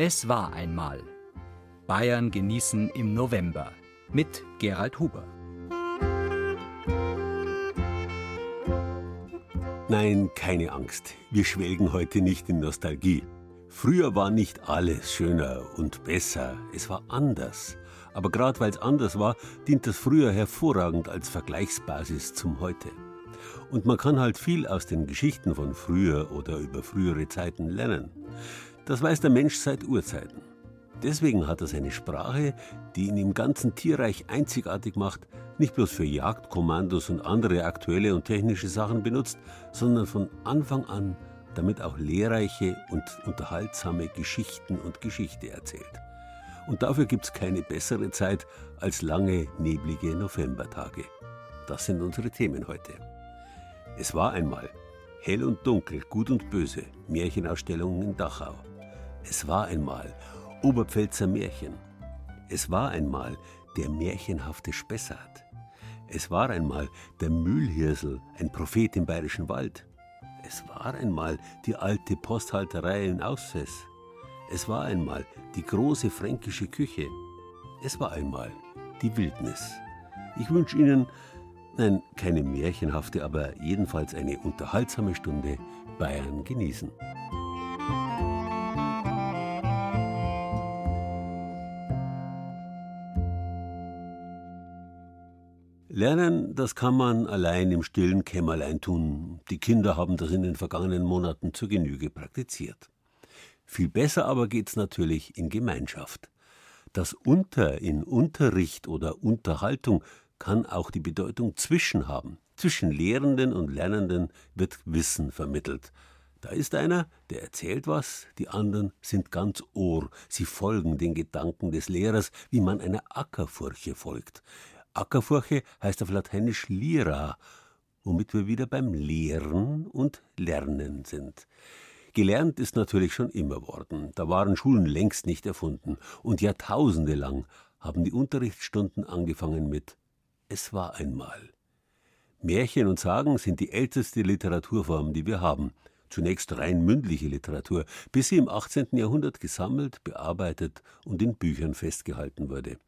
Es war einmal. Bayern genießen im November mit Gerald Huber. Nein, keine Angst. Wir schwelgen heute nicht in Nostalgie. Früher war nicht alles schöner und besser. Es war anders. Aber gerade weil es anders war, dient das früher hervorragend als Vergleichsbasis zum Heute. Und man kann halt viel aus den Geschichten von früher oder über frühere Zeiten lernen. Das weiß der Mensch seit Urzeiten. Deswegen hat er seine Sprache, die ihn im ganzen Tierreich einzigartig macht, nicht bloß für Jagdkommandos und andere aktuelle und technische Sachen benutzt, sondern von Anfang an damit auch lehrreiche und unterhaltsame Geschichten und Geschichte erzählt. Und dafür gibt es keine bessere Zeit als lange, neblige Novembertage. Das sind unsere Themen heute. Es war einmal hell und dunkel, gut und böse, Märchenausstellungen in Dachau. Es war einmal Oberpfälzer Märchen. Es war einmal der märchenhafte Spessart. Es war einmal der Mühlhirsel, ein Prophet im bayerischen Wald. Es war einmal die alte Posthalterei in Aussess. Es war einmal die große fränkische Küche. Es war einmal die Wildnis. Ich wünsche Ihnen, nein, keine märchenhafte, aber jedenfalls eine unterhaltsame Stunde Bayern genießen. Lernen, das kann man allein im stillen Kämmerlein tun. Die Kinder haben das in den vergangenen Monaten zur Genüge praktiziert. Viel besser aber geht's natürlich in Gemeinschaft. Das Unter in Unterricht oder Unterhaltung kann auch die Bedeutung zwischen haben. Zwischen Lehrenden und Lernenden wird Wissen vermittelt. Da ist einer, der erzählt was, die anderen sind ganz Ohr, sie folgen den Gedanken des Lehrers, wie man einer Ackerfurche folgt. Ackerfurche heißt auf Lateinisch lira, womit wir wieder beim Lehren und Lernen sind. Gelernt ist natürlich schon immer worden. Da waren Schulen längst nicht erfunden. Und Jahrtausende lang haben die Unterrichtsstunden angefangen mit Es war einmal. Märchen und Sagen sind die älteste Literaturform, die wir haben. Zunächst rein mündliche Literatur, bis sie im 18. Jahrhundert gesammelt, bearbeitet und in Büchern festgehalten wurde.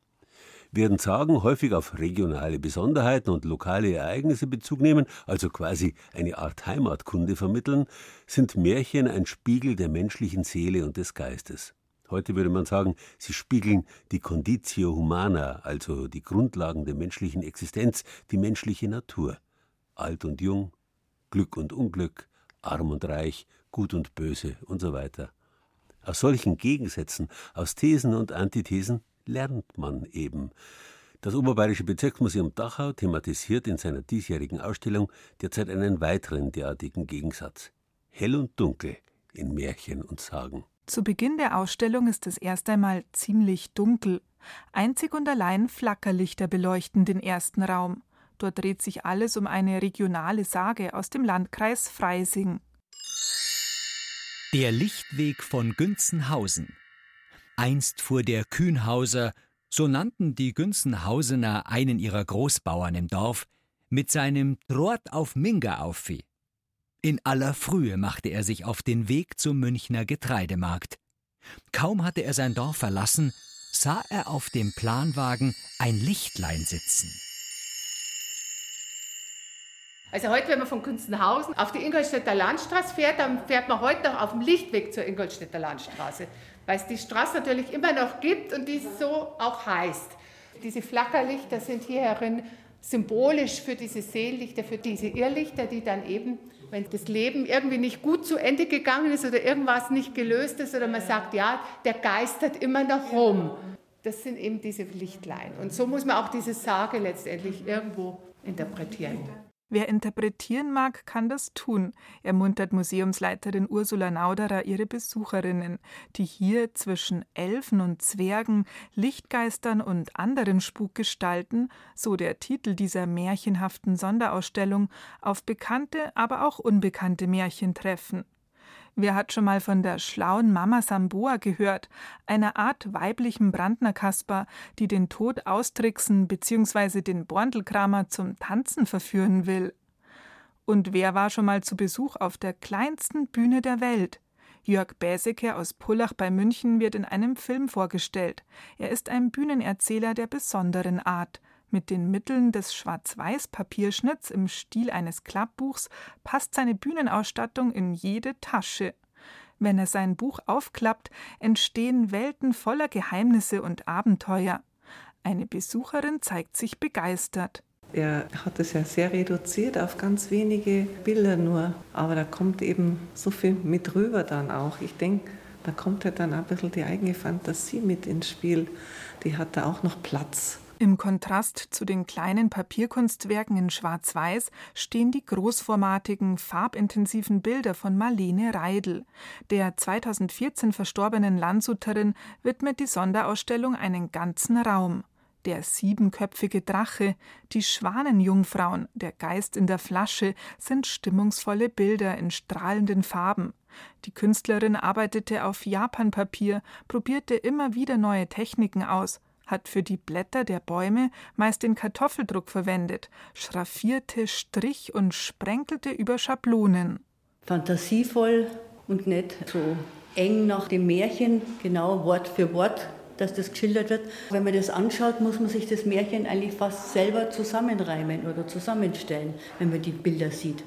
Während Sagen häufig auf regionale Besonderheiten und lokale Ereignisse Bezug nehmen, also quasi eine Art Heimatkunde vermitteln, sind Märchen ein Spiegel der menschlichen Seele und des Geistes. Heute würde man sagen, sie spiegeln die Conditio Humana, also die Grundlagen der menschlichen Existenz, die menschliche Natur. Alt und jung, Glück und Unglück, arm und reich, gut und böse und so weiter. Aus solchen Gegensätzen, aus Thesen und Antithesen lernt man eben. Das Oberbayerische Bezirksmuseum Dachau thematisiert in seiner diesjährigen Ausstellung derzeit einen weiteren derartigen Gegensatz. Hell und dunkel in Märchen und Sagen. Zu Beginn der Ausstellung ist es erst einmal ziemlich dunkel. Einzig und allein Flackerlichter beleuchten den ersten Raum. Dort dreht sich alles um eine regionale Sage aus dem Landkreis Freising. Der Lichtweg von Günzenhausen Einst fuhr der Kühnhauser, so nannten die Günzenhausener einen ihrer Großbauern im Dorf, mit seinem Trort auf Minga auffieh. In aller Frühe machte er sich auf den Weg zum Münchner Getreidemarkt. Kaum hatte er sein Dorf verlassen, sah er auf dem Planwagen ein Lichtlein sitzen. Also heute, wenn man von Kunstenhausen auf die Ingolstädter Landstraße fährt, dann fährt man heute noch auf dem Lichtweg zur Ingolstädter Landstraße weil es die Straße natürlich immer noch gibt und die so auch heißt. Diese Flackerlichter sind hier herin symbolisch für diese Seelichter, für diese Irrlichter, die dann eben, wenn das Leben irgendwie nicht gut zu Ende gegangen ist oder irgendwas nicht gelöst ist oder man sagt, ja, der geistert immer noch rum. Das sind eben diese Lichtlein. Und so muss man auch diese Sage letztendlich irgendwo interpretieren. Wer interpretieren mag, kann das tun, ermuntert Museumsleiterin Ursula Nauderer ihre Besucherinnen, die hier zwischen Elfen und Zwergen, Lichtgeistern und anderen Spukgestalten, so der Titel dieser märchenhaften Sonderausstellung, auf bekannte, aber auch unbekannte Märchen treffen. Wer hat schon mal von der schlauen Mama Samboa gehört, einer Art weiblichen Brandnerkasper, die den Tod austricksen bzw. den Borndelkramer zum Tanzen verführen will? Und wer war schon mal zu Besuch auf der kleinsten Bühne der Welt? Jörg Bäseke aus Pullach bei München wird in einem Film vorgestellt. Er ist ein Bühnenerzähler der besonderen Art. Mit den Mitteln des Schwarz-Weiß-Papierschnitts im Stil eines Klappbuchs passt seine Bühnenausstattung in jede Tasche. Wenn er sein Buch aufklappt, entstehen Welten voller Geheimnisse und Abenteuer. Eine Besucherin zeigt sich begeistert. Er hat es ja sehr reduziert auf ganz wenige Bilder nur. Aber da kommt eben so viel mit rüber dann auch. Ich denke, da kommt halt dann ein bisschen die eigene Fantasie mit ins Spiel. Die hat da auch noch Platz. Im Kontrast zu den kleinen Papierkunstwerken in Schwarz-Weiß stehen die großformatigen, farbintensiven Bilder von Marlene Reidel. Der 2014 verstorbenen Landshuterin widmet die Sonderausstellung einen ganzen Raum. Der siebenköpfige Drache, die Schwanenjungfrauen, der Geist in der Flasche sind stimmungsvolle Bilder in strahlenden Farben. Die Künstlerin arbeitete auf Japanpapier, probierte immer wieder neue Techniken aus, hat für die Blätter der Bäume meist den Kartoffeldruck verwendet, schraffierte, strich und sprenkelte über Schablonen. Fantasievoll und nicht so eng nach dem Märchen, genau Wort für Wort, dass das geschildert wird. Wenn man das anschaut, muss man sich das Märchen eigentlich fast selber zusammenreimen oder zusammenstellen, wenn man die Bilder sieht.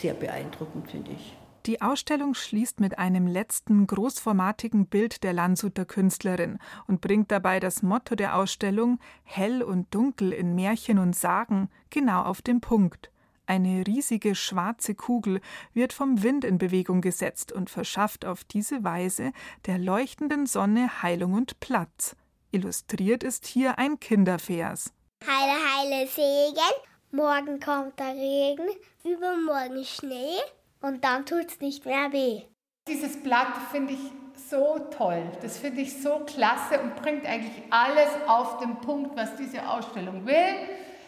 Sehr beeindruckend, finde ich. Die Ausstellung schließt mit einem letzten großformatigen Bild der Landshuter Künstlerin und bringt dabei das Motto der Ausstellung Hell und Dunkel in Märchen und Sagen genau auf den Punkt. Eine riesige schwarze Kugel wird vom Wind in Bewegung gesetzt und verschafft auf diese Weise der leuchtenden Sonne Heilung und Platz. Illustriert ist hier ein Kindervers. Heile, heile Segen, morgen kommt der Regen, übermorgen Schnee, und dann tut es nicht mehr weh. Dieses Blatt finde ich so toll. Das finde ich so klasse und bringt eigentlich alles auf den Punkt, was diese Ausstellung will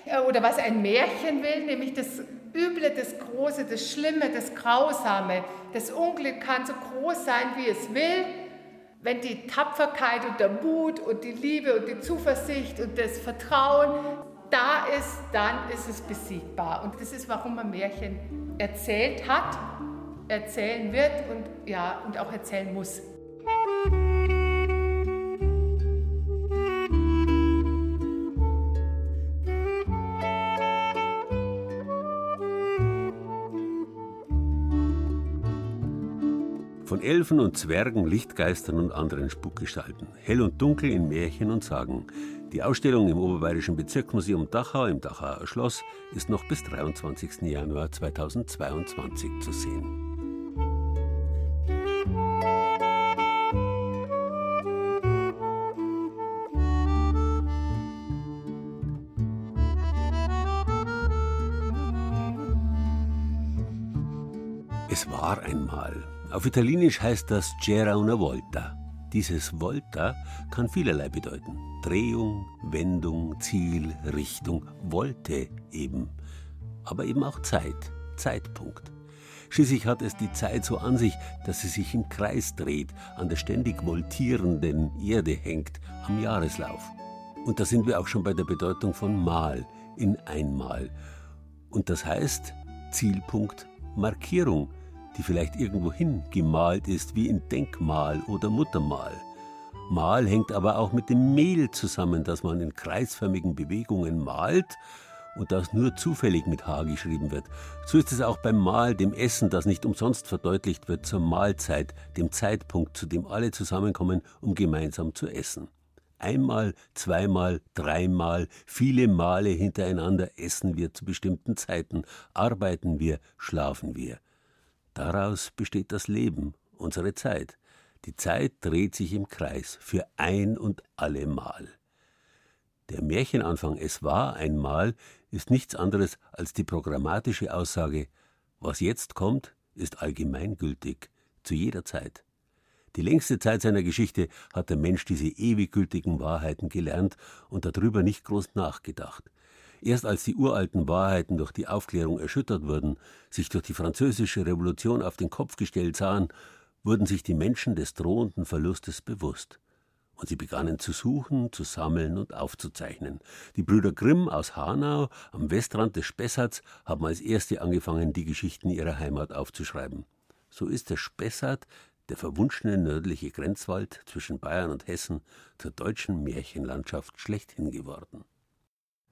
äh, oder was ein Märchen will, nämlich das Üble, das Große, das Schlimme, das Grausame. Das Unglück kann so groß sein, wie es will. Wenn die Tapferkeit und der Mut und die Liebe und die Zuversicht und das Vertrauen da ist, dann ist es besiegbar. Und das ist, warum man Märchen erzählt hat, erzählen wird und, ja, und auch erzählen muss. Von Elfen und Zwergen, Lichtgeistern und anderen Spukgestalten, hell und dunkel in Märchen und Sagen, die Ausstellung im Oberbayerischen Bezirksmuseum Dachau im Dachauer Schloss ist noch bis 23. Januar 2022 zu sehen. Es war einmal. Auf Italienisch heißt das C'era una volta. Dieses Volta kann vielerlei bedeuten. Drehung, Wendung, Ziel, Richtung, Wolte eben. Aber eben auch Zeit, Zeitpunkt. Schließlich hat es die Zeit so an sich, dass sie sich im Kreis dreht, an der ständig voltierenden Erde hängt, am Jahreslauf. Und da sind wir auch schon bei der Bedeutung von Mal in einmal. Und das heißt Zielpunkt, Markierung, die vielleicht irgendwohin gemalt ist, wie in Denkmal oder Muttermal. Mal hängt aber auch mit dem Mehl zusammen, das man in kreisförmigen Bewegungen malt und das nur zufällig mit H geschrieben wird. So ist es auch beim Mahl, dem Essen, das nicht umsonst verdeutlicht wird zur Mahlzeit, dem Zeitpunkt, zu dem alle zusammenkommen, um gemeinsam zu essen. Einmal, zweimal, dreimal, viele Male hintereinander essen wir zu bestimmten Zeiten, arbeiten wir, schlafen wir. Daraus besteht das Leben, unsere Zeit. Die Zeit dreht sich im Kreis für ein und allemal. Der Märchenanfang Es war einmal ist nichts anderes als die programmatische Aussage, was jetzt kommt, ist allgemeingültig, zu jeder Zeit. Die längste Zeit seiner Geschichte hat der Mensch diese ewig gültigen Wahrheiten gelernt und darüber nicht groß nachgedacht. Erst als die uralten Wahrheiten durch die Aufklärung erschüttert wurden, sich durch die französische Revolution auf den Kopf gestellt sahen, wurden sich die Menschen des drohenden Verlustes bewusst. Und sie begannen zu suchen, zu sammeln und aufzuzeichnen. Die Brüder Grimm aus Hanau am Westrand des Spessarts haben als erste angefangen, die Geschichten ihrer Heimat aufzuschreiben. So ist der Spessart der verwunschene nördliche Grenzwald zwischen Bayern und Hessen zur deutschen Märchenlandschaft schlechthin geworden.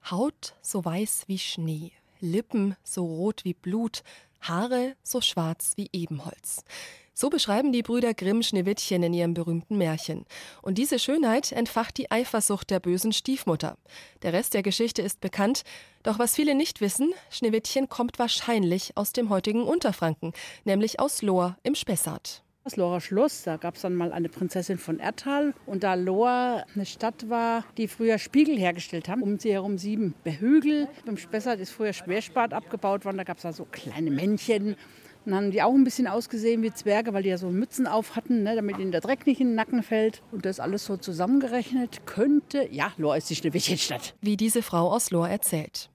Haut so weiß wie Schnee, Lippen so rot wie Blut, Haare so schwarz wie Ebenholz. So beschreiben die Brüder Grimm Schneewittchen in ihrem berühmten Märchen. Und diese Schönheit entfacht die Eifersucht der bösen Stiefmutter. Der Rest der Geschichte ist bekannt, doch was viele nicht wissen, Schneewittchen kommt wahrscheinlich aus dem heutigen Unterfranken, nämlich aus Lohr im Spessart. Das Lohrer Schloss, da gab es dann mal eine Prinzessin von Erthal. Und da Lohr eine Stadt war, die früher Spiegel hergestellt haben, um sie herum sieben Behügel. Beim Spessart ist früher Schwerspat abgebaut worden, da gab es da so kleine Männchen. Dann haben die auch ein bisschen ausgesehen wie Zwerge, weil die ja so Mützen auf hatten, ne, damit ihnen der Dreck nicht in den Nacken fällt. Und das alles so zusammengerechnet könnte, ja, Lohr ist die Schneewittchenstadt. Wie diese Frau aus Lohr erzählt.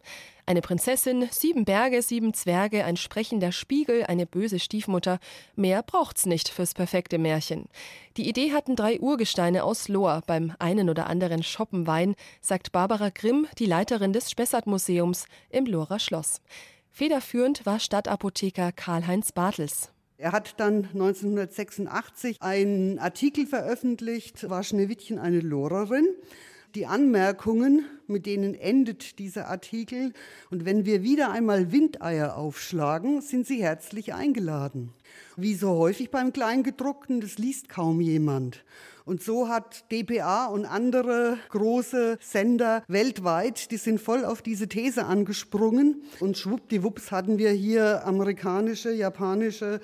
Eine Prinzessin, sieben Berge, sieben Zwerge, ein sprechender Spiegel, eine böse Stiefmutter. Mehr braucht's nicht fürs perfekte Märchen. Die Idee hatten drei Urgesteine aus Lohr beim einen oder anderen Shoppen Wein, sagt Barbara Grimm, die Leiterin des Spessart-Museums im Lohrer Schloss. Federführend war Stadtapotheker Karl-Heinz Bartels. Er hat dann 1986 einen Artikel veröffentlicht, war Schneewittchen eine Lohrerin? Die Anmerkungen, mit denen endet dieser Artikel, und wenn wir wieder einmal Windeier aufschlagen, sind Sie herzlich eingeladen. Wie so häufig beim Kleingedruckten, das liest kaum jemand. Und so hat dpa und andere große Sender weltweit, die sind voll auf diese These angesprungen. Und schwuppdiwupps hatten wir hier amerikanische, japanische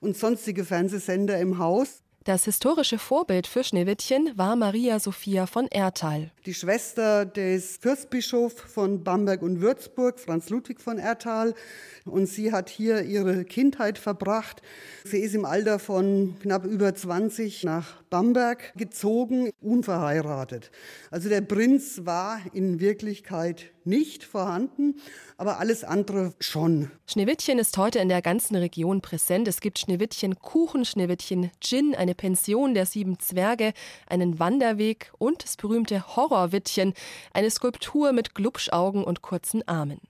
und sonstige Fernsehsender im Haus. Das historische Vorbild für Schneewittchen war Maria Sophia von Erthal. Die Schwester des Fürstbischofs von Bamberg und Würzburg, Franz Ludwig von Erthal. Und sie hat hier ihre Kindheit verbracht. Sie ist im Alter von knapp über 20 nach Bamberg gezogen, unverheiratet. Also der Prinz war in Wirklichkeit nicht vorhanden, aber alles andere schon. Schneewittchen ist heute in der ganzen Region präsent. Es gibt Schneewittchen Kuchen, Schneewittchen Gin, eine Pension der sieben Zwerge, einen Wanderweg und das berühmte Horrorwittchen, eine Skulptur mit Glubschaugen und kurzen Armen.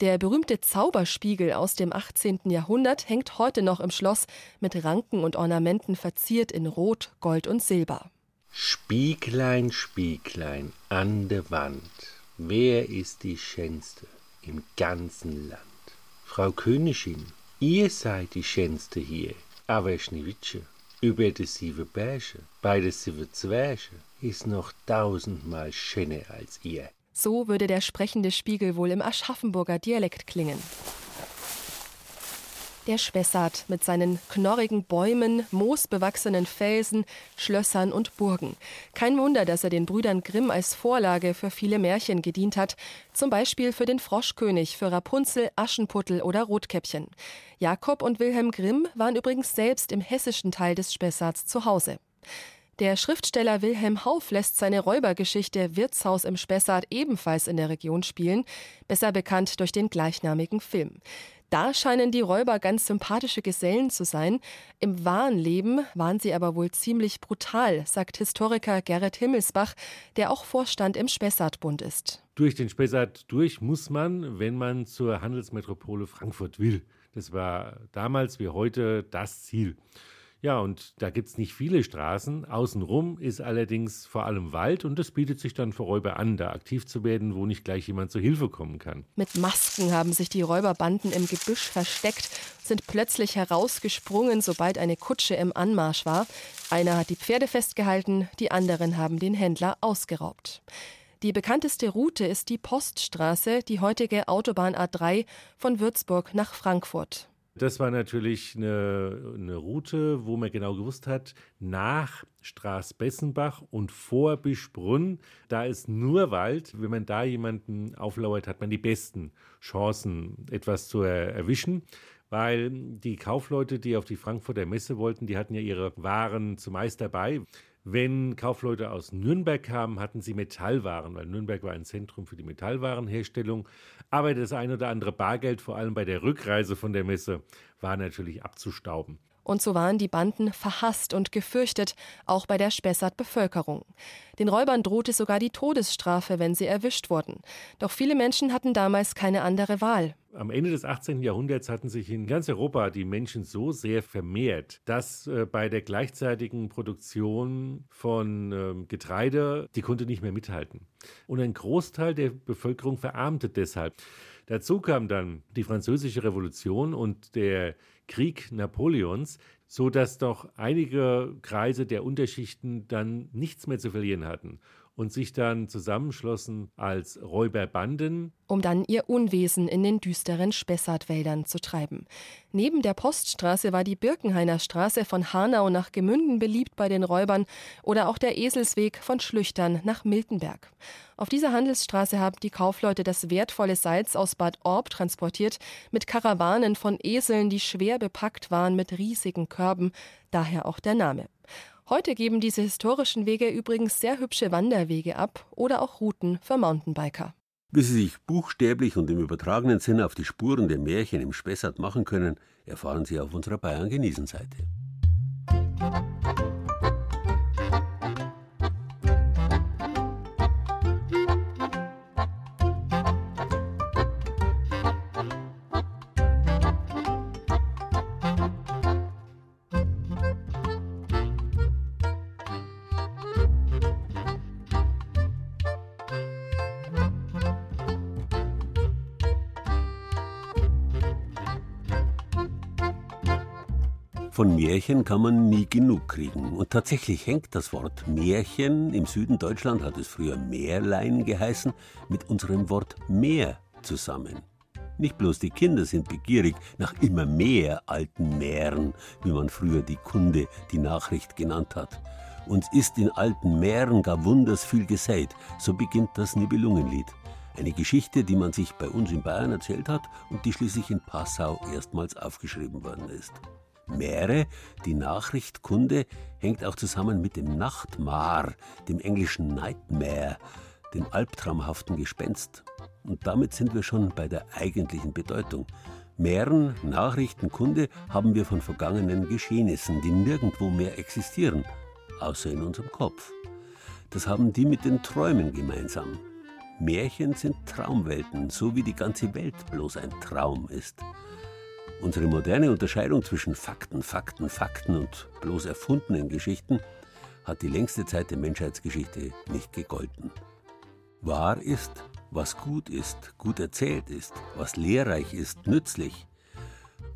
Der berühmte Zauberspiegel aus dem 18. Jahrhundert hängt heute noch im Schloss mit Ranken und Ornamenten verziert in Rot, Gold und Silber. Spieglein, Spieglein an der Wand, wer ist die Schönste im ganzen Land? Frau Königin, ihr seid die Schönste hier, aber Schneewittchen, über die sieben Berge, bei den sieben Zwerge, ist noch tausendmal schöner als ihr. So würde der sprechende Spiegel wohl im Aschaffenburger Dialekt klingen. Der Spessart mit seinen knorrigen Bäumen, moosbewachsenen Felsen, Schlössern und Burgen. Kein Wunder, dass er den Brüdern Grimm als Vorlage für viele Märchen gedient hat, zum Beispiel für den Froschkönig, für Rapunzel, Aschenputtel oder Rotkäppchen. Jakob und Wilhelm Grimm waren übrigens selbst im hessischen Teil des Spessarts zu Hause. Der Schriftsteller Wilhelm Hauff lässt seine Räubergeschichte Wirtshaus im Spessart ebenfalls in der Region spielen, besser bekannt durch den gleichnamigen Film. Da scheinen die Räuber ganz sympathische Gesellen zu sein. Im wahren Leben waren sie aber wohl ziemlich brutal, sagt Historiker Gerrit Himmelsbach, der auch Vorstand im Spessartbund ist. Durch den Spessart durch muss man, wenn man zur Handelsmetropole Frankfurt will. Das war damals wie heute das Ziel. Ja, und da gibt es nicht viele Straßen. Außenrum ist allerdings vor allem Wald und das bietet sich dann für Räuber an, da aktiv zu werden, wo nicht gleich jemand zur Hilfe kommen kann. Mit Masken haben sich die Räuberbanden im Gebüsch versteckt, sind plötzlich herausgesprungen, sobald eine Kutsche im Anmarsch war. Einer hat die Pferde festgehalten, die anderen haben den Händler ausgeraubt. Die bekannteste Route ist die Poststraße, die heutige Autobahn A3 von Würzburg nach Frankfurt. Das war natürlich eine, eine, Route, wo man genau gewusst hat, nach Straßbessenbach und vor Bischbrunn, da ist nur Wald. Wenn man da jemanden auflauert, hat man die besten Chancen, etwas zu erwischen weil die Kaufleute, die auf die Frankfurter Messe wollten, die hatten ja ihre Waren zumeist dabei. Wenn Kaufleute aus Nürnberg kamen, hatten sie Metallwaren, weil Nürnberg war ein Zentrum für die Metallwarenherstellung. Aber das ein oder andere Bargeld, vor allem bei der Rückreise von der Messe, war natürlich abzustauben. Und so waren die Banden verhasst und gefürchtet, auch bei der Spessart-Bevölkerung. Den Räubern drohte sogar die Todesstrafe, wenn sie erwischt wurden. Doch viele Menschen hatten damals keine andere Wahl. Am Ende des 18. Jahrhunderts hatten sich in ganz Europa die Menschen so sehr vermehrt, dass äh, bei der gleichzeitigen Produktion von äh, Getreide die konnte nicht mehr mithalten. Und ein Großteil der Bevölkerung verarmte deshalb. Dazu kam dann die Französische Revolution und der Krieg Napoleons, so dass doch einige Kreise der Unterschichten dann nichts mehr zu verlieren hatten und sich dann zusammenschlossen als Räuberbanden. Um dann ihr Unwesen in den düsteren Spessartwäldern zu treiben. Neben der Poststraße war die Birkenhainer Straße von Hanau nach Gemünden beliebt bei den Räubern oder auch der Eselsweg von Schlüchtern nach Miltenberg. Auf dieser Handelsstraße haben die Kaufleute das wertvolle Salz aus Bad Orb transportiert, mit Karawanen von Eseln, die schwer bepackt waren mit riesigen Körben, daher auch der Name. Heute geben diese historischen Wege übrigens sehr hübsche Wanderwege ab oder auch Routen für Mountainbiker. Wie Sie sich buchstäblich und im übertragenen Sinn auf die Spuren der Märchen im Spessart machen können, erfahren Sie auf unserer Bayern genießen Seite. Von Märchen kann man nie genug kriegen. Und tatsächlich hängt das Wort Märchen, im Süden Deutschland hat es früher Märlein geheißen, mit unserem Wort Meer zusammen. Nicht bloß die Kinder sind begierig nach immer mehr alten Mähren, wie man früher die Kunde, die Nachricht genannt hat. Uns ist in alten Mähren gar wunders viel gesät, so beginnt das Nibelungenlied. Eine Geschichte, die man sich bei uns in Bayern erzählt hat und die schließlich in Passau erstmals aufgeschrieben worden ist. Mähre, die Nachrichtkunde, hängt auch zusammen mit dem Nachtmar, dem englischen Nightmare, dem albtraumhaften Gespenst. Und damit sind wir schon bei der eigentlichen Bedeutung. Mähren, Nachrichtenkunde haben wir von vergangenen Geschehnissen, die nirgendwo mehr existieren, außer in unserem Kopf. Das haben die mit den Träumen gemeinsam. Märchen sind Traumwelten, so wie die ganze Welt bloß ein Traum ist. Unsere moderne Unterscheidung zwischen Fakten, Fakten, Fakten und bloß erfundenen Geschichten hat die längste Zeit der Menschheitsgeschichte nicht gegolten. Wahr ist, was gut ist, gut erzählt ist, was lehrreich ist, nützlich.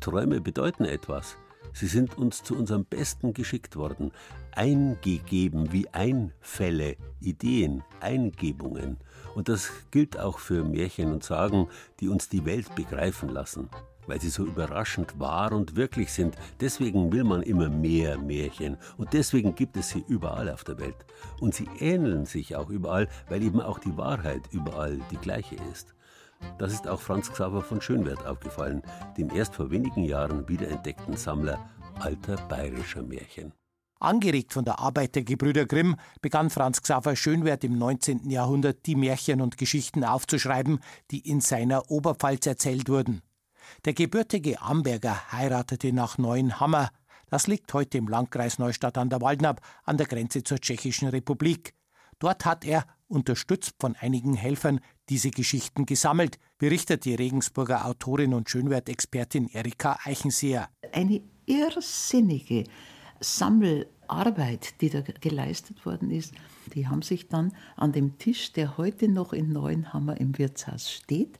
Träume bedeuten etwas. Sie sind uns zu unserem Besten geschickt worden, eingegeben wie Einfälle, Ideen, Eingebungen. Und das gilt auch für Märchen und Sagen, die uns die Welt begreifen lassen weil sie so überraschend wahr und wirklich sind. Deswegen will man immer mehr Märchen und deswegen gibt es sie überall auf der Welt. Und sie ähneln sich auch überall, weil eben auch die Wahrheit überall die gleiche ist. Das ist auch Franz Xaver von Schönwerth aufgefallen, dem erst vor wenigen Jahren wiederentdeckten Sammler alter bayerischer Märchen. Angeregt von der Arbeit der Gebrüder Grimm begann Franz Xaver Schönwerth im 19. Jahrhundert die Märchen und Geschichten aufzuschreiben, die in seiner Oberpfalz erzählt wurden. Der gebürtige Amberger heiratete nach Neuenhammer. Das liegt heute im Landkreis Neustadt an der Waldnab an der Grenze zur Tschechischen Republik. Dort hat er, unterstützt von einigen Helfern, diese Geschichten gesammelt, berichtet die Regensburger Autorin und Schönwertexpertin Erika Eichenseher. Eine irrsinnige Sammelarbeit, die da geleistet worden ist. Die haben sich dann an dem Tisch, der heute noch in Neuenhammer im Wirtshaus steht,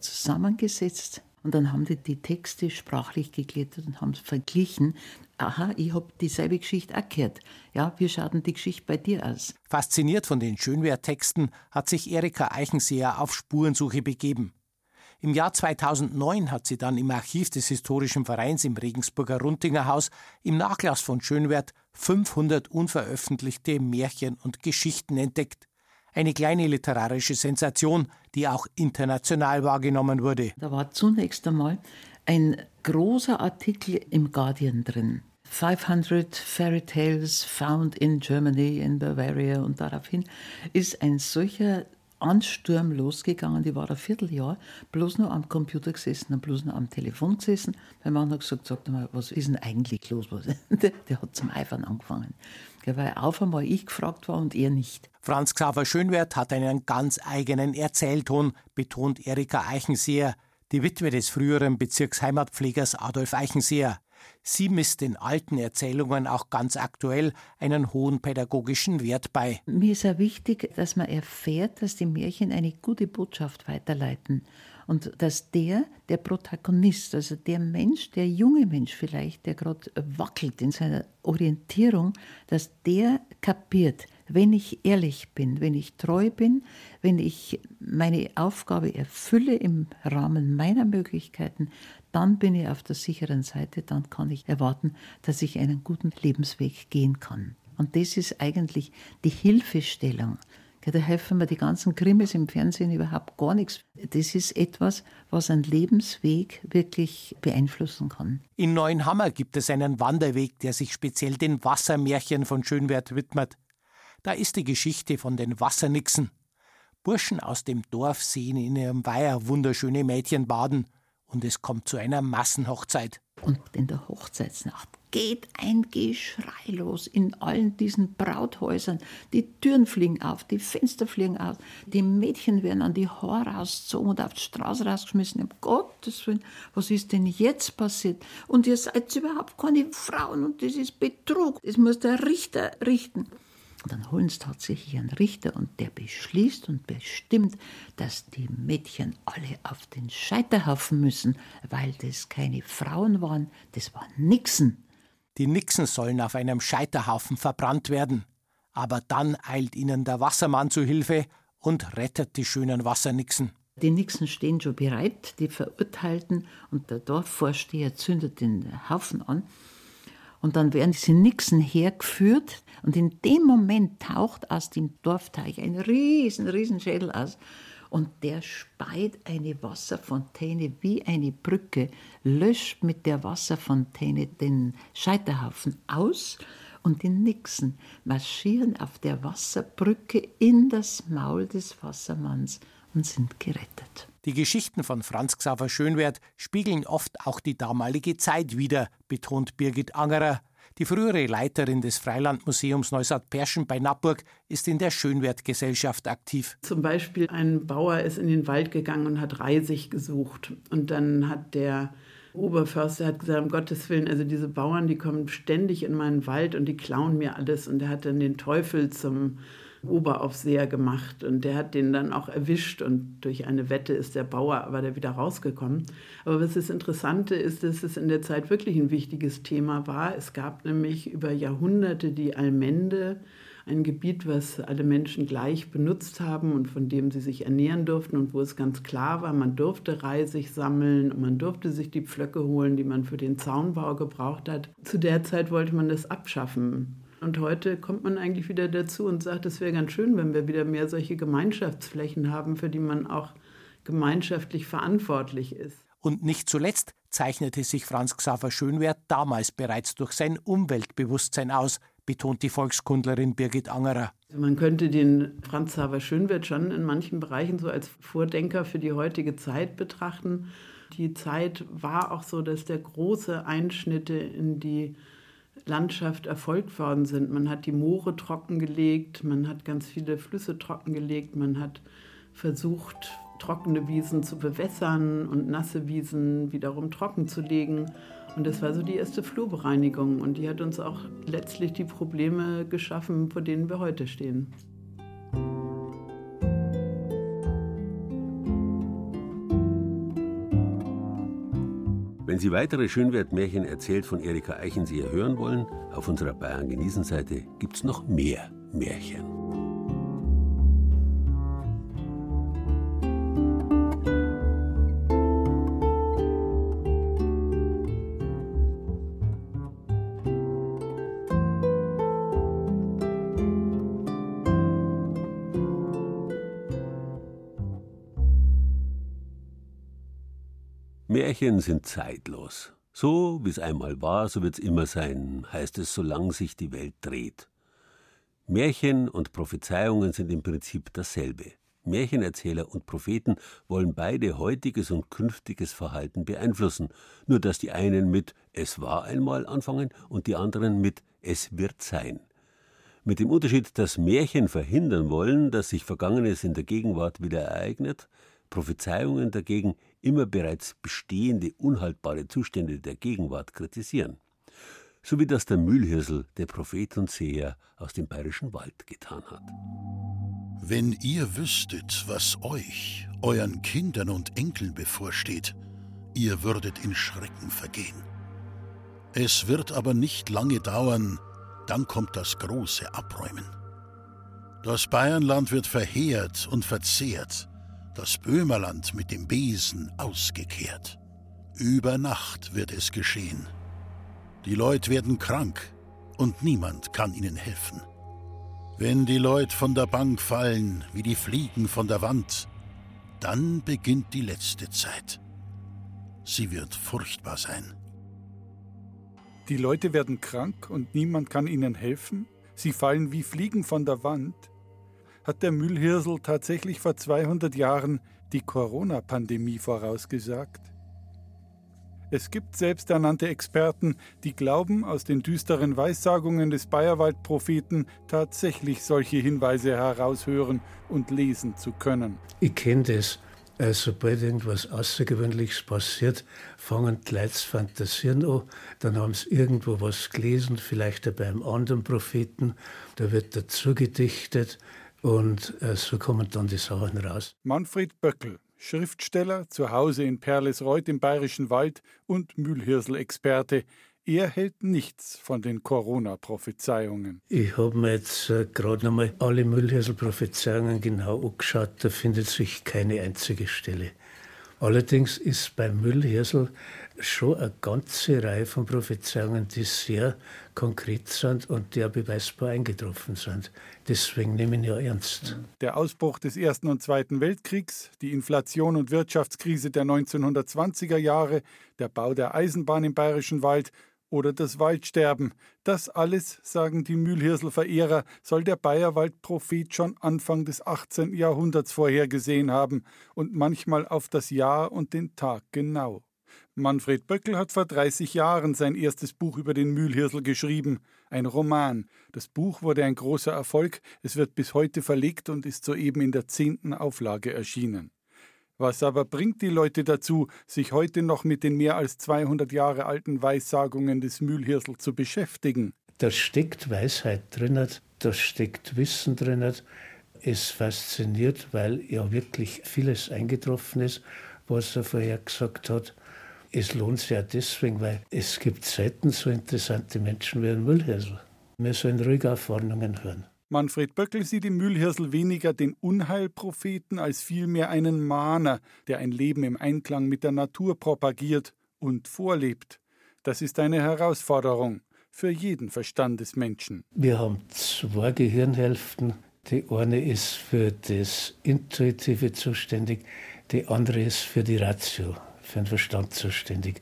zusammengesetzt und dann haben die die Texte sprachlich gegliedert und haben verglichen. Aha, ich habe dieselbe Geschichte auch gehört. Ja, wie schaut denn die Geschichte bei dir aus? Fasziniert von den Schönwerttexten hat sich Erika Eichenseher auf Spurensuche begeben. Im Jahr 2009 hat sie dann im Archiv des Historischen Vereins im Regensburger Runtinger Haus im Nachlass von Schönwert 500 unveröffentlichte Märchen und Geschichten entdeckt. Eine kleine literarische Sensation, die auch international wahrgenommen wurde. Da war zunächst einmal ein großer Artikel im Guardian drin. 500 Fairy Tales found in Germany, in Bavaria und daraufhin ist ein solcher Ansturm losgegangen. Die war ein Vierteljahr bloß nur am Computer gesessen und bloß nur am Telefon gesessen. Mein Mann hat gesagt, sag mal, was ist denn eigentlich los? Der, der hat zum Eifern angefangen. Weil auf einmal ich gefragt war und er nicht. Franz Xaver Schönwert hat einen ganz eigenen Erzählton, betont Erika Eichenseher, die Witwe des früheren Bezirksheimatpflegers Adolf Eichenseher. Sie misst den alten Erzählungen auch ganz aktuell einen hohen pädagogischen Wert bei. Mir ist ja wichtig, dass man erfährt, dass die Märchen eine gute Botschaft weiterleiten. Und dass der, der Protagonist, also der Mensch, der junge Mensch vielleicht, der gerade wackelt in seiner Orientierung, dass der kapiert, wenn ich ehrlich bin, wenn ich treu bin, wenn ich meine Aufgabe erfülle im Rahmen meiner Möglichkeiten, dann bin ich auf der sicheren Seite, dann kann ich erwarten, dass ich einen guten Lebensweg gehen kann. Und das ist eigentlich die Hilfestellung. Da helfen mir die ganzen Krimis im Fernsehen überhaupt gar nichts. Das ist etwas, was einen Lebensweg wirklich beeinflussen kann. In Neuenhammer gibt es einen Wanderweg, der sich speziell den Wassermärchen von Schönwert widmet. Da ist die Geschichte von den Wassernixen. Burschen aus dem Dorf sehen in ihrem Weiher wunderschöne Mädchen baden und es kommt zu einer Massenhochzeit. Und in der Hochzeitsnacht geht ein Geschrei los in allen diesen Brauthäusern. Die Türen fliegen auf, die Fenster fliegen auf, die Mädchen werden an die Haare rausgezogen und auf die Straße rausgeschmissen. Um Gottes Willen, was ist denn jetzt passiert? Und ihr seid überhaupt keine Frauen und das ist Betrug. Das muss der Richter richten. Und dann holen sie tatsächlich einen Richter und der beschließt und bestimmt, dass die Mädchen alle auf den Scheiterhaufen müssen, weil das keine Frauen waren, das waren Nixen. Die Nixen sollen auf einem Scheiterhaufen verbrannt werden. Aber dann eilt ihnen der Wassermann zu Hilfe und rettet die schönen Wassernixen. Die Nixen stehen schon bereit, die Verurteilten, und der Dorfvorsteher zündet den Haufen an. Und dann werden diese Nixen hergeführt und in dem Moment taucht aus dem Dorfteich ein riesen, riesen Schädel aus und der speit eine Wasserfontäne wie eine Brücke, löscht mit der Wasserfontäne den Scheiterhaufen aus und die Nixen marschieren auf der Wasserbrücke in das Maul des Wassermanns und sind gerettet. Die Geschichten von Franz Xaver Schönwert spiegeln oft auch die damalige Zeit wider, betont Birgit Angerer. Die frühere Leiterin des Freilandmuseums Neustadt-Perschen bei Nappburg ist in der Schönwertgesellschaft aktiv. Zum Beispiel ein Bauer ist in den Wald gegangen und hat Reisig gesucht. Und dann hat der Oberförster hat gesagt, um Gottes Willen, also diese Bauern, die kommen ständig in meinen Wald und die klauen mir alles. Und er hat dann den Teufel zum Oberaufseher gemacht und der hat den dann auch erwischt und durch eine Wette ist der Bauer aber da wieder rausgekommen. Aber was das Interessante ist, dass es in der Zeit wirklich ein wichtiges Thema war. Es gab nämlich über Jahrhunderte die Allmende, ein Gebiet, was alle Menschen gleich benutzt haben und von dem sie sich ernähren durften und wo es ganz klar war, man durfte Reisig sammeln und man durfte sich die Pflöcke holen, die man für den Zaunbau gebraucht hat. Zu der Zeit wollte man das abschaffen. Und heute kommt man eigentlich wieder dazu und sagt, es wäre ganz schön, wenn wir wieder mehr solche Gemeinschaftsflächen haben, für die man auch gemeinschaftlich verantwortlich ist. Und nicht zuletzt zeichnete sich Franz Xaver Schönwert damals bereits durch sein Umweltbewusstsein aus, betont die Volkskundlerin Birgit Angerer. Also man könnte den Franz Xaver Schönwert schon in manchen Bereichen so als Vordenker für die heutige Zeit betrachten. Die Zeit war auch so, dass der große Einschnitte in die Landschaft erfolgt worden sind. Man hat die Moore trockengelegt, man hat ganz viele Flüsse trockengelegt, man hat versucht, trockene Wiesen zu bewässern und nasse Wiesen wiederum trocken zu legen. Und das war so die erste Flurbereinigung und die hat uns auch letztlich die Probleme geschaffen, vor denen wir heute stehen. Wenn Sie weitere Schönwertmärchen erzählt von Erika Eichenseher hören wollen, auf unserer Bayern genießen Seite gibt's noch mehr Märchen. Märchen sind zeitlos. So wie es einmal war, so wird es immer sein, heißt es, solange sich die Welt dreht. Märchen und Prophezeiungen sind im Prinzip dasselbe. Märchenerzähler und Propheten wollen beide heutiges und künftiges Verhalten beeinflussen, nur dass die einen mit es war einmal anfangen und die anderen mit es wird sein. Mit dem Unterschied, dass Märchen verhindern wollen, dass sich Vergangenes in der Gegenwart wieder ereignet, Prophezeiungen dagegen immer bereits bestehende, unhaltbare Zustände der Gegenwart kritisieren. So wie das der Mühlhirsel, der Prophet und Seher aus dem bayerischen Wald getan hat. Wenn ihr wüsstet, was euch, euren Kindern und Enkeln bevorsteht, ihr würdet in Schrecken vergehen. Es wird aber nicht lange dauern, dann kommt das große Abräumen. Das Bayernland wird verheert und verzehrt, das Böhmerland mit dem Besen ausgekehrt. Über Nacht wird es geschehen. Die Leute werden krank und niemand kann ihnen helfen. Wenn die Leute von der Bank fallen wie die Fliegen von der Wand, dann beginnt die letzte Zeit. Sie wird furchtbar sein. Die Leute werden krank und niemand kann ihnen helfen? Sie fallen wie Fliegen von der Wand? Hat der Müllhirsel tatsächlich vor 200 Jahren die Corona-Pandemie vorausgesagt? Es gibt selbsternannte Experten, die glauben, aus den düsteren Weissagungen des Bayerwald-Propheten tatsächlich solche Hinweise heraushören und lesen zu können. Ich kenne das. Sobald irgendwas Außergewöhnliches passiert, fangen die Leute zu fantasieren an. Dann haben sie irgendwo was gelesen, vielleicht bei einem anderen Propheten. Da wird dazu gedichtet und äh, so kommen dann die Sachen raus. Manfred Böckel, Schriftsteller, zu Hause in Perlesreuth im Bayerischen Wald und Mühlhirsel-Experte. Er hält nichts von den Corona-Prophezeiungen. Ich habe mir jetzt äh, gerade nochmal alle Müllhirsel-Prophezeiungen genau angeschaut. Da findet sich keine einzige Stelle. Allerdings ist beim Müllhirsel schon eine ganze Reihe von Prophezeiungen, die sehr konkret sind und die auch beweisbar eingetroffen sind. Deswegen nehme ich ja ernst. Der Ausbruch des Ersten und Zweiten Weltkriegs, die Inflation und Wirtschaftskrise der 1920er Jahre, der Bau der Eisenbahn im Bayerischen Wald oder das Waldsterben. Das alles, sagen die Mühlhirsel-Verehrer, soll der Bayerwald-Prophet schon Anfang des 18. Jahrhunderts vorhergesehen haben und manchmal auf das Jahr und den Tag genau. Manfred Böckel hat vor 30 Jahren sein erstes Buch über den Mühlhirsel geschrieben, ein Roman. Das Buch wurde ein großer Erfolg, es wird bis heute verlegt und ist soeben in der zehnten Auflage erschienen. Was aber bringt die Leute dazu, sich heute noch mit den mehr als 200 Jahre alten Weissagungen des Mühlhirsel zu beschäftigen? Da steckt Weisheit drin, da steckt Wissen drin. Es fasziniert, weil ja wirklich vieles eingetroffen ist, was er vorher gesagt hat. Es lohnt sich ja deswegen, weil es gibt selten so interessante Menschen wie ein Müllhirsel. Wir sollen ruhig auf Warnungen hören. Manfred Böckel sieht im Mühlhirsel weniger den Unheilpropheten als vielmehr einen Mahner, der ein Leben im Einklang mit der Natur propagiert und vorlebt. Das ist eine Herausforderung für jeden Verstand des Menschen. Wir haben zwei Gehirnhälften. Die eine ist für das Intuitive zuständig, die andere ist für die Ratio für den Verstand zuständig.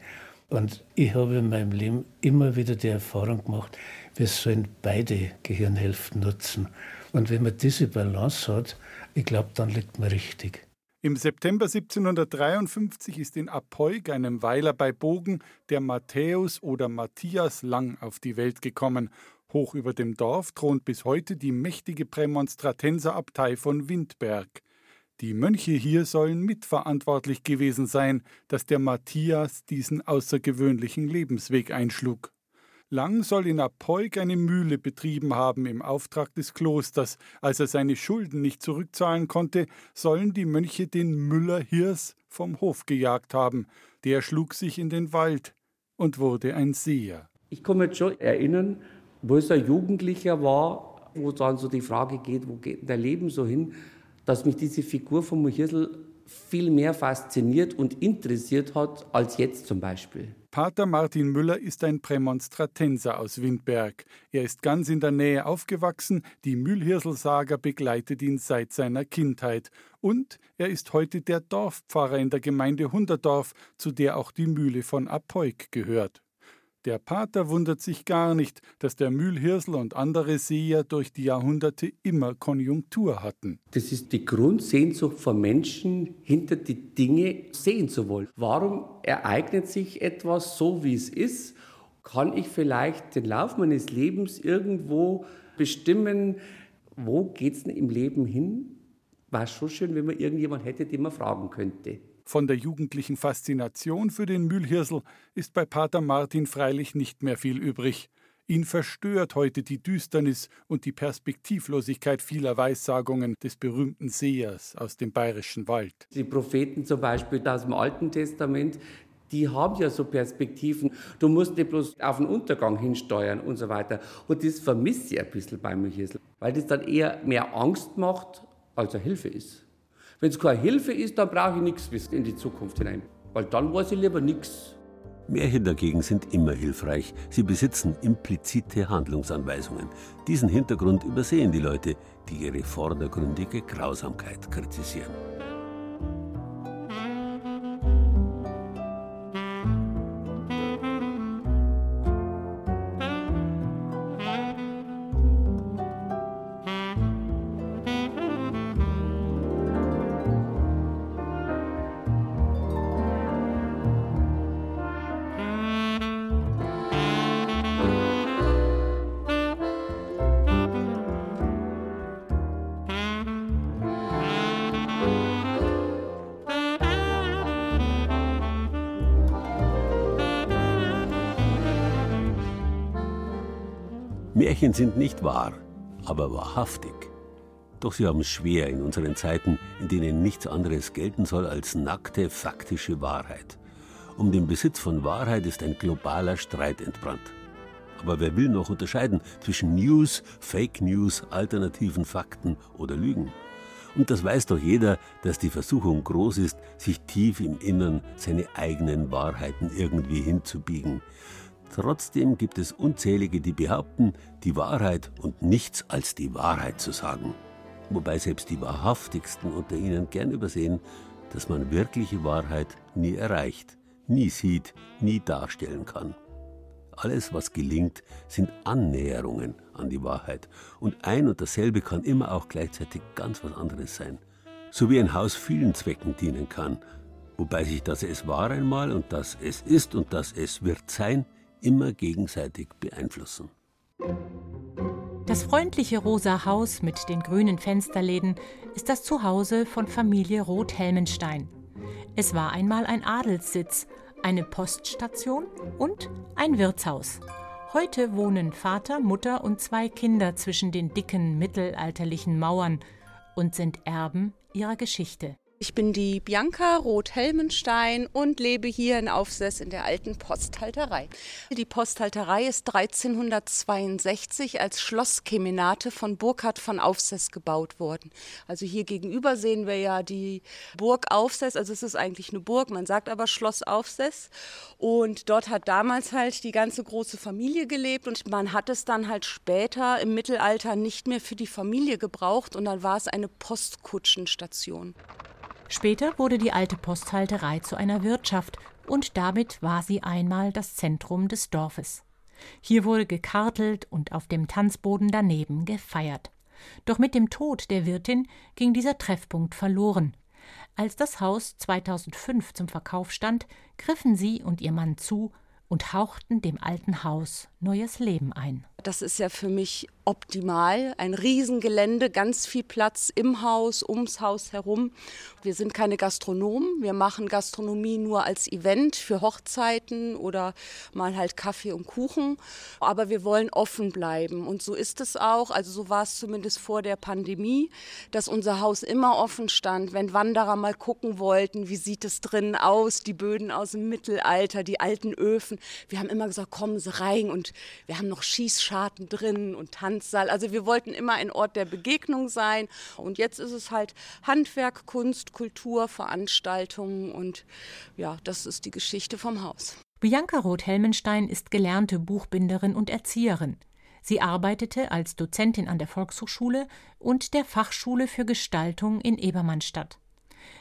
Und ich habe in meinem Leben immer wieder die Erfahrung gemacht, wir sollen beide Gehirnhälften nutzen. Und wenn man diese Balance hat, ich glaube, dann liegt man richtig. Im September 1753 ist in Apoig, einem Weiler bei Bogen, der Matthäus oder Matthias Lang auf die Welt gekommen. Hoch über dem Dorf thront bis heute die mächtige Prämonstratenserabtei von Windberg. Die Mönche hier sollen mitverantwortlich gewesen sein, dass der Matthias diesen außergewöhnlichen Lebensweg einschlug. Lang soll in Apoig eine Mühle betrieben haben im Auftrag des Klosters. Als er seine Schulden nicht zurückzahlen konnte, sollen die Mönche den Müller Hirs vom Hof gejagt haben. Der schlug sich in den Wald und wurde ein Seher. Ich kann mich schon erinnern, wo es ein Jugendlicher war, wo dann so die Frage geht, wo geht dein Leben so hin? dass mich diese Figur von Mohirsel viel mehr fasziniert und interessiert hat als jetzt zum Beispiel. Pater Martin Müller ist ein Prämonstratenser aus Windberg. Er ist ganz in der Nähe aufgewachsen, die Mühlhirselsaga begleitet ihn seit seiner Kindheit. Und er ist heute der Dorfpfarrer in der Gemeinde Hunderdorf, zu der auch die Mühle von Apoik gehört. Der Pater wundert sich gar nicht, dass der Mühlhirsel und andere Seher durch die Jahrhunderte immer Konjunktur hatten. Das ist die Grundsehnsucht von Menschen, hinter die Dinge sehen zu wollen. Warum ereignet sich etwas so, wie es ist? Kann ich vielleicht den Lauf meines Lebens irgendwo bestimmen, wo geht es denn im Leben hin? War schon schön, wenn man irgendjemand hätte, den man fragen könnte. Von der jugendlichen Faszination für den Mühlhirsel ist bei Pater Martin freilich nicht mehr viel übrig. Ihn verstört heute die Düsternis und die Perspektivlosigkeit vieler Weissagungen des berühmten Sehers aus dem bayerischen Wald. Die Propheten zum Beispiel aus dem Alten Testament, die haben ja so Perspektiven. Du musst nicht bloß auf den Untergang hinsteuern und so weiter. Und das vermisse ich ein bisschen beim Mühlhirsel, weil das dann eher mehr Angst macht, als eine Hilfe ist. Wenn es keine Hilfe ist, dann brauche ich nichts wissen in die Zukunft hinein. Weil dann weiß ich lieber nichts. Märchen dagegen sind immer hilfreich. Sie besitzen implizite Handlungsanweisungen. Diesen Hintergrund übersehen die Leute, die ihre vordergründige Grausamkeit kritisieren. Märchen sind nicht wahr, aber wahrhaftig. Doch sie haben es schwer in unseren Zeiten, in denen nichts anderes gelten soll als nackte, faktische Wahrheit. Um den Besitz von Wahrheit ist ein globaler Streit entbrannt. Aber wer will noch unterscheiden zwischen News, Fake News, alternativen Fakten oder Lügen? Und das weiß doch jeder, dass die Versuchung groß ist, sich tief im Innern seine eigenen Wahrheiten irgendwie hinzubiegen. Trotzdem gibt es unzählige, die behaupten, die Wahrheit und nichts als die Wahrheit zu sagen. Wobei selbst die wahrhaftigsten unter ihnen gern übersehen, dass man wirkliche Wahrheit nie erreicht, nie sieht, nie darstellen kann. Alles, was gelingt, sind Annäherungen an die Wahrheit. Und ein und dasselbe kann immer auch gleichzeitig ganz was anderes sein. So wie ein Haus vielen Zwecken dienen kann, wobei sich das Es war einmal und das Es ist und das Es wird sein immer gegenseitig beeinflussen. Das freundliche rosa Haus mit den grünen Fensterläden ist das Zuhause von Familie Roth-Helmenstein. Es war einmal ein Adelssitz, eine Poststation und ein Wirtshaus. Heute wohnen Vater, Mutter und zwei Kinder zwischen den dicken mittelalterlichen Mauern und sind Erben ihrer Geschichte. Ich bin die Bianca Roth-Helmenstein und lebe hier in Aufsess in der alten Posthalterei. Die Posthalterei ist 1362 als Schlosskemenate von Burkhard von Aufsess gebaut worden. Also hier gegenüber sehen wir ja die Burg Aufsess. Also es ist eigentlich eine Burg, man sagt aber Schloss Aufsess. Und dort hat damals halt die ganze große Familie gelebt und man hat es dann halt später im Mittelalter nicht mehr für die Familie gebraucht und dann war es eine Postkutschenstation. Später wurde die alte Posthalterei zu einer Wirtschaft und damit war sie einmal das Zentrum des Dorfes. Hier wurde gekartelt und auf dem Tanzboden daneben gefeiert. Doch mit dem Tod der Wirtin ging dieser Treffpunkt verloren. Als das Haus 2005 zum Verkauf stand, griffen sie und ihr Mann zu und hauchten dem alten Haus neues Leben ein. Das ist ja für mich optimal. Ein Riesengelände, ganz viel Platz im Haus, ums Haus herum. Wir sind keine Gastronomen. Wir machen Gastronomie nur als Event für Hochzeiten oder mal halt Kaffee und Kuchen. Aber wir wollen offen bleiben. Und so ist es auch. Also so war es zumindest vor der Pandemie, dass unser Haus immer offen stand. Wenn Wanderer mal gucken wollten, wie sieht es drinnen aus, die Böden aus dem Mittelalter, die alten Öfen. Wir haben immer gesagt, kommen Sie rein. Und wir haben noch Schießscharten drin und Tanzsaal. Also wir wollten immer ein Ort der Begegnung sein. Und jetzt ist es halt Handwerk, Kunst, Kultur, Veranstaltungen und ja, das ist die Geschichte vom Haus. Bianca Roth-Helmenstein ist gelernte Buchbinderin und Erzieherin. Sie arbeitete als Dozentin an der Volkshochschule und der Fachschule für Gestaltung in Ebermannstadt.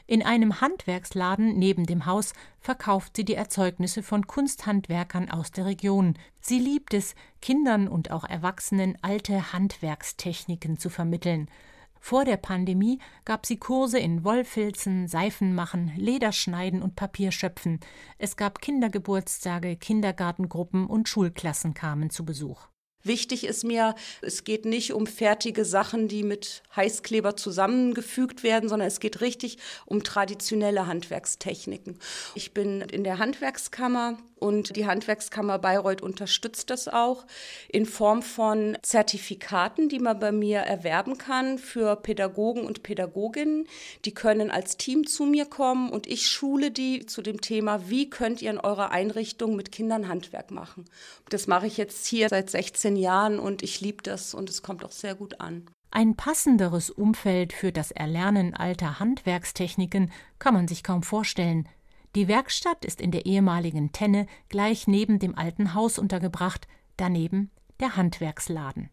In einem Handwerksladen neben dem Haus verkauft sie die Erzeugnisse von Kunsthandwerkern aus der Region. Sie liebt es, Kindern und auch Erwachsenen alte Handwerkstechniken zu vermitteln. Vor der Pandemie gab sie Kurse in Wollfilzen, Seifenmachen, Lederschneiden und Papierschöpfen. Es gab Kindergeburtstage, Kindergartengruppen und Schulklassen kamen zu Besuch. Wichtig ist mir, es geht nicht um fertige Sachen, die mit Heißkleber zusammengefügt werden, sondern es geht richtig um traditionelle Handwerkstechniken. Ich bin in der Handwerkskammer und die Handwerkskammer Bayreuth unterstützt das auch in Form von Zertifikaten, die man bei mir erwerben kann für Pädagogen und Pädagoginnen. Die können als Team zu mir kommen und ich schule die zu dem Thema, wie könnt ihr in eurer Einrichtung mit Kindern Handwerk machen. Das mache ich jetzt hier seit 16 Jahren und ich liebe das und es kommt auch sehr gut an. Ein passenderes Umfeld für das Erlernen alter Handwerkstechniken kann man sich kaum vorstellen. Die Werkstatt ist in der ehemaligen Tenne gleich neben dem alten Haus untergebracht, daneben der Handwerksladen.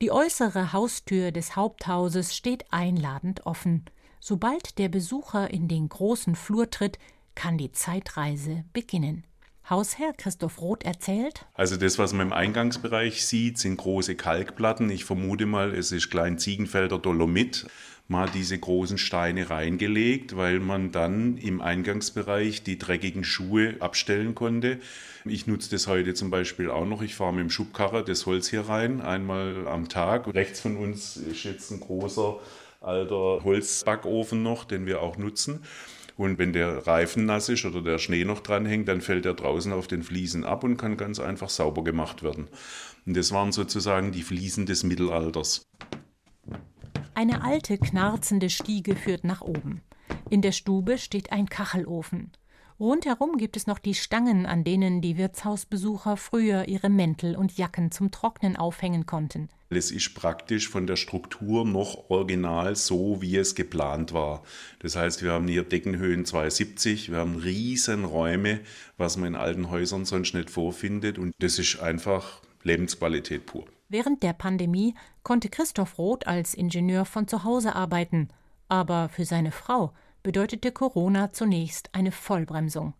Die äußere Haustür des Haupthauses steht einladend offen. Sobald der Besucher in den großen Flur tritt, kann die Zeitreise beginnen. Hausherr Christoph Roth erzählt. Also das, was man im Eingangsbereich sieht, sind große Kalkplatten. Ich vermute mal, es ist Klein Ziegenfelder Dolomit mal diese großen Steine reingelegt, weil man dann im Eingangsbereich die dreckigen Schuhe abstellen konnte. Ich nutze das heute zum Beispiel auch noch. Ich fahre mit dem Schubkarrer das Holz hier rein, einmal am Tag. Rechts von uns ist jetzt ein großer alter Holzbackofen noch, den wir auch nutzen. Und wenn der Reifen nass ist oder der Schnee noch dran hängt, dann fällt er draußen auf den Fliesen ab und kann ganz einfach sauber gemacht werden. Und das waren sozusagen die Fliesen des Mittelalters. Eine alte, knarzende Stiege führt nach oben. In der Stube steht ein Kachelofen. Rundherum gibt es noch die Stangen, an denen die Wirtshausbesucher früher ihre Mäntel und Jacken zum Trocknen aufhängen konnten. Es ist praktisch von der Struktur noch original so, wie es geplant war. Das heißt, wir haben hier Deckenhöhen 270, wir haben riesen Räume, was man in alten Häusern sonst nicht vorfindet. Und das ist einfach Lebensqualität pur. Während der Pandemie konnte Christoph Roth als Ingenieur von zu Hause arbeiten, aber für seine Frau bedeutete Corona zunächst eine Vollbremsung.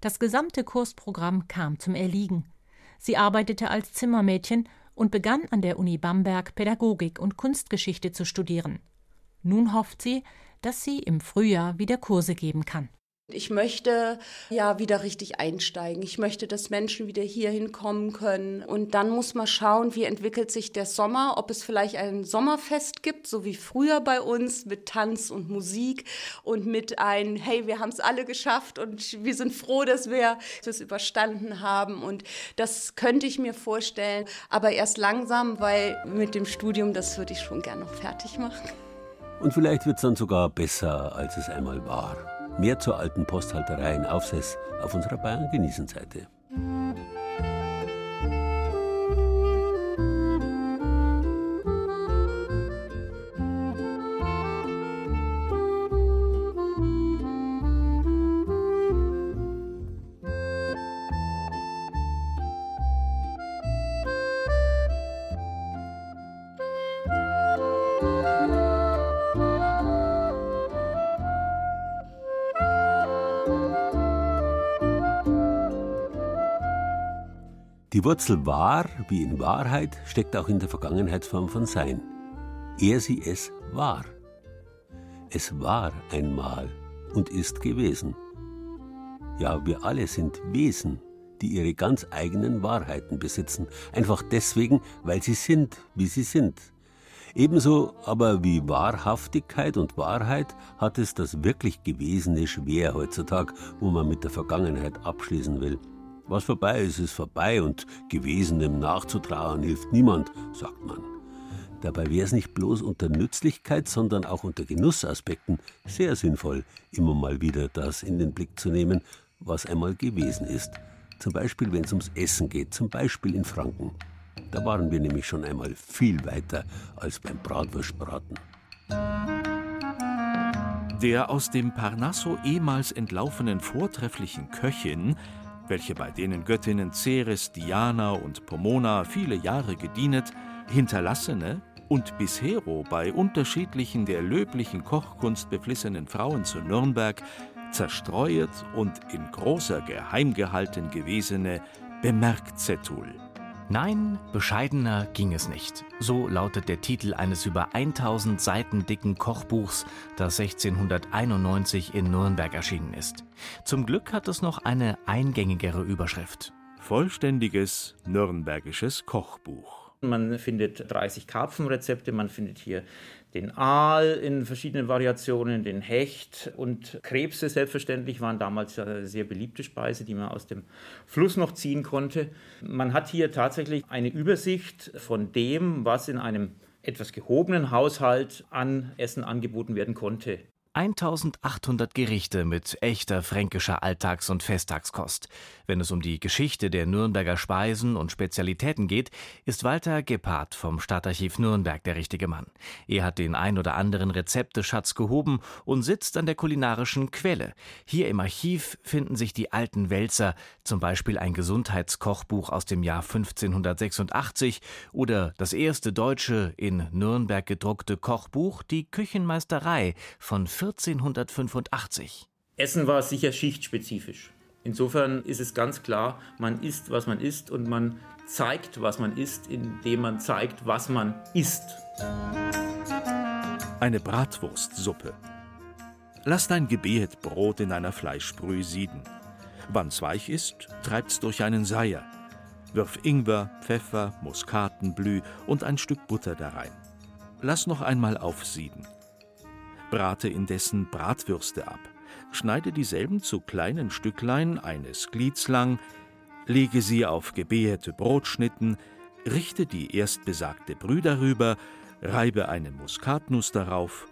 Das gesamte Kursprogramm kam zum Erliegen. Sie arbeitete als Zimmermädchen und begann an der Uni Bamberg Pädagogik und Kunstgeschichte zu studieren. Nun hofft sie, dass sie im Frühjahr wieder Kurse geben kann. Ich möchte ja wieder richtig einsteigen. Ich möchte, dass Menschen wieder hier hinkommen können. Und dann muss man schauen, wie entwickelt sich der Sommer, ob es vielleicht ein Sommerfest gibt, so wie früher bei uns, mit Tanz und Musik und mit ein, hey, wir haben es alle geschafft und wir sind froh, dass wir das überstanden haben. Und das könnte ich mir vorstellen, aber erst langsam, weil mit dem Studium, das würde ich schon gerne noch fertig machen. Und vielleicht wird es dann sogar besser, als es einmal war. Mehr zur alten Posthalterei in Aufsess auf unserer Bayern Die Wurzel wahr, wie in Wahrheit, steckt auch in der Vergangenheitsform von Sein. Er, sie, es war. Es war einmal und ist gewesen. Ja, wir alle sind Wesen, die ihre ganz eigenen Wahrheiten besitzen, einfach deswegen, weil sie sind, wie sie sind. Ebenso aber wie Wahrhaftigkeit und Wahrheit hat es das wirklich Gewesene schwer heutzutage, wo man mit der Vergangenheit abschließen will. Was vorbei ist, ist vorbei und Gewesenem nachzutrauern hilft niemand, sagt man. Dabei wäre es nicht bloß unter Nützlichkeit, sondern auch unter Genussaspekten sehr sinnvoll, immer mal wieder das in den Blick zu nehmen, was einmal gewesen ist. Zum Beispiel, wenn es ums Essen geht, zum Beispiel in Franken. Da waren wir nämlich schon einmal viel weiter als beim Bratwurstbraten. Der aus dem Parnasso ehemals entlaufenen vortrefflichen Köchin welche bei denen Göttinnen Ceres, Diana und Pomona viele Jahre gedienet, hinterlassene, und bishero bei unterschiedlichen der löblichen Kochkunst beflissenen Frauen zu Nürnberg zerstreuet und in großer Geheim gehalten gewesene bemerkt Zetul. Nein, bescheidener ging es nicht. So lautet der Titel eines über 1000 Seiten dicken Kochbuchs, das 1691 in Nürnberg erschienen ist. Zum Glück hat es noch eine eingängigere Überschrift. Vollständiges nürnbergisches Kochbuch. Man findet 30 Karpfenrezepte, man findet hier den Aal in verschiedenen Variationen, den Hecht und Krebse selbstverständlich waren damals eine sehr beliebte Speise, die man aus dem Fluss noch ziehen konnte. Man hat hier tatsächlich eine Übersicht von dem, was in einem etwas gehobenen Haushalt an Essen angeboten werden konnte. 1800 Gerichte mit echter fränkischer Alltags- und Festtagskost. Wenn es um die Geschichte der Nürnberger Speisen und Spezialitäten geht, ist Walter Gebhardt vom Stadtarchiv Nürnberg der richtige Mann. Er hat den ein oder anderen Rezepteschatz gehoben und sitzt an der kulinarischen Quelle. Hier im Archiv finden sich die alten Wälzer, zum Beispiel ein Gesundheitskochbuch aus dem Jahr 1586 oder das erste deutsche in Nürnberg gedruckte Kochbuch Die Küchenmeisterei von 1485. Essen war sicher schichtspezifisch. Insofern ist es ganz klar, man isst, was man isst und man zeigt, was man isst, indem man zeigt, was man isst. Eine Bratwurstsuppe. Lass dein Gebet Brot in einer Fleischbrühe sieden. Wann's weich ist, treibt's durch einen Seier. Wirf Ingwer, Pfeffer, Muskatenblü und ein Stück Butter darein. Lass noch einmal aufsieden. Brate indessen Bratwürste ab. Schneide dieselben zu kleinen Stücklein eines Glieds lang, lege sie auf gebäherte Brotschnitten, richte die erstbesagte Brühe darüber, reibe eine Muskatnuss darauf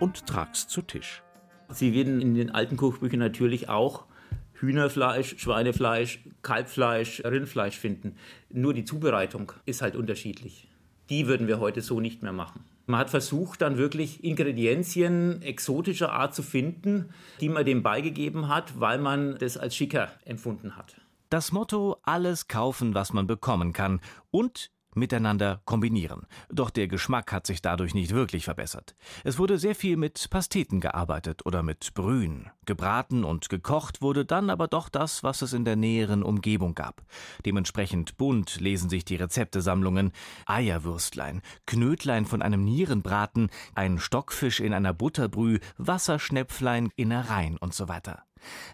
und trag's zu Tisch. Sie werden in den alten Kochbüchern natürlich auch Hühnerfleisch, Schweinefleisch, Kalbfleisch, Rindfleisch finden. Nur die Zubereitung ist halt unterschiedlich. Die würden wir heute so nicht mehr machen. Man hat versucht, dann wirklich Ingredienzien exotischer Art zu finden, die man dem beigegeben hat, weil man das als schicker empfunden hat. Das Motto alles kaufen, was man bekommen kann und miteinander kombinieren. Doch der Geschmack hat sich dadurch nicht wirklich verbessert. Es wurde sehr viel mit Pasteten gearbeitet oder mit Brühen. Gebraten und gekocht wurde dann aber doch das, was es in der näheren Umgebung gab. Dementsprechend bunt lesen sich die Rezeptesammlungen. Eierwürstlein, Knödlein von einem Nierenbraten, ein Stockfisch in einer Butterbrühe, Wasserschnäpflein, Innereien und so weiter.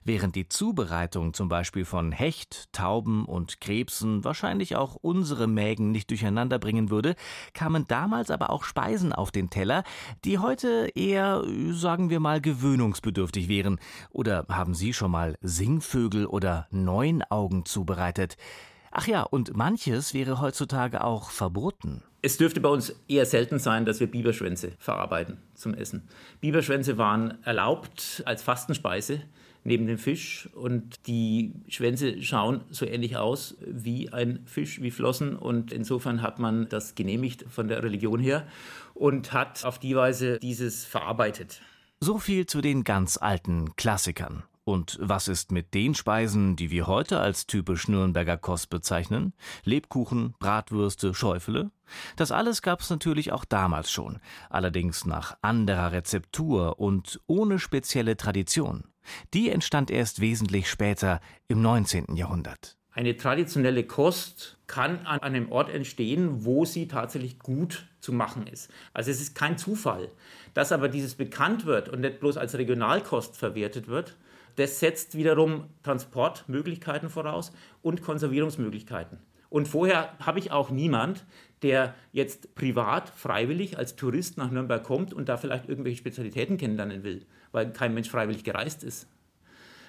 Während die Zubereitung zum Beispiel von Hecht, Tauben und Krebsen wahrscheinlich auch unsere Mägen nicht durcheinander bringen würde, kamen damals aber auch Speisen auf den Teller, die heute eher, sagen wir mal, gewöhnungsbedürftig wären. Oder haben Sie schon mal Singvögel oder Neunaugen zubereitet? Ach ja, und manches wäre heutzutage auch verboten. Es dürfte bei uns eher selten sein, dass wir Biberschwänze verarbeiten zum Essen. Biberschwänze waren erlaubt als Fastenspeise neben dem Fisch und die Schwänze schauen so ähnlich aus wie ein Fisch, wie Flossen und insofern hat man das genehmigt von der Religion her und hat auf die Weise dieses verarbeitet. So viel zu den ganz alten Klassikern. Und was ist mit den Speisen, die wir heute als typisch Nürnberger Kost bezeichnen? Lebkuchen, Bratwürste, Schäufele? Das alles gab es natürlich auch damals schon, allerdings nach anderer Rezeptur und ohne spezielle Tradition. Die entstand erst wesentlich später im 19. Jahrhundert. Eine traditionelle Kost kann an einem Ort entstehen, wo sie tatsächlich gut zu machen ist. Also es ist kein Zufall. Dass aber dieses bekannt wird und nicht bloß als Regionalkost verwertet wird, das setzt wiederum Transportmöglichkeiten voraus und Konservierungsmöglichkeiten. Und vorher habe ich auch niemand, der jetzt privat, freiwillig als Tourist nach Nürnberg kommt und da vielleicht irgendwelche Spezialitäten kennenlernen will, weil kein Mensch freiwillig gereist ist.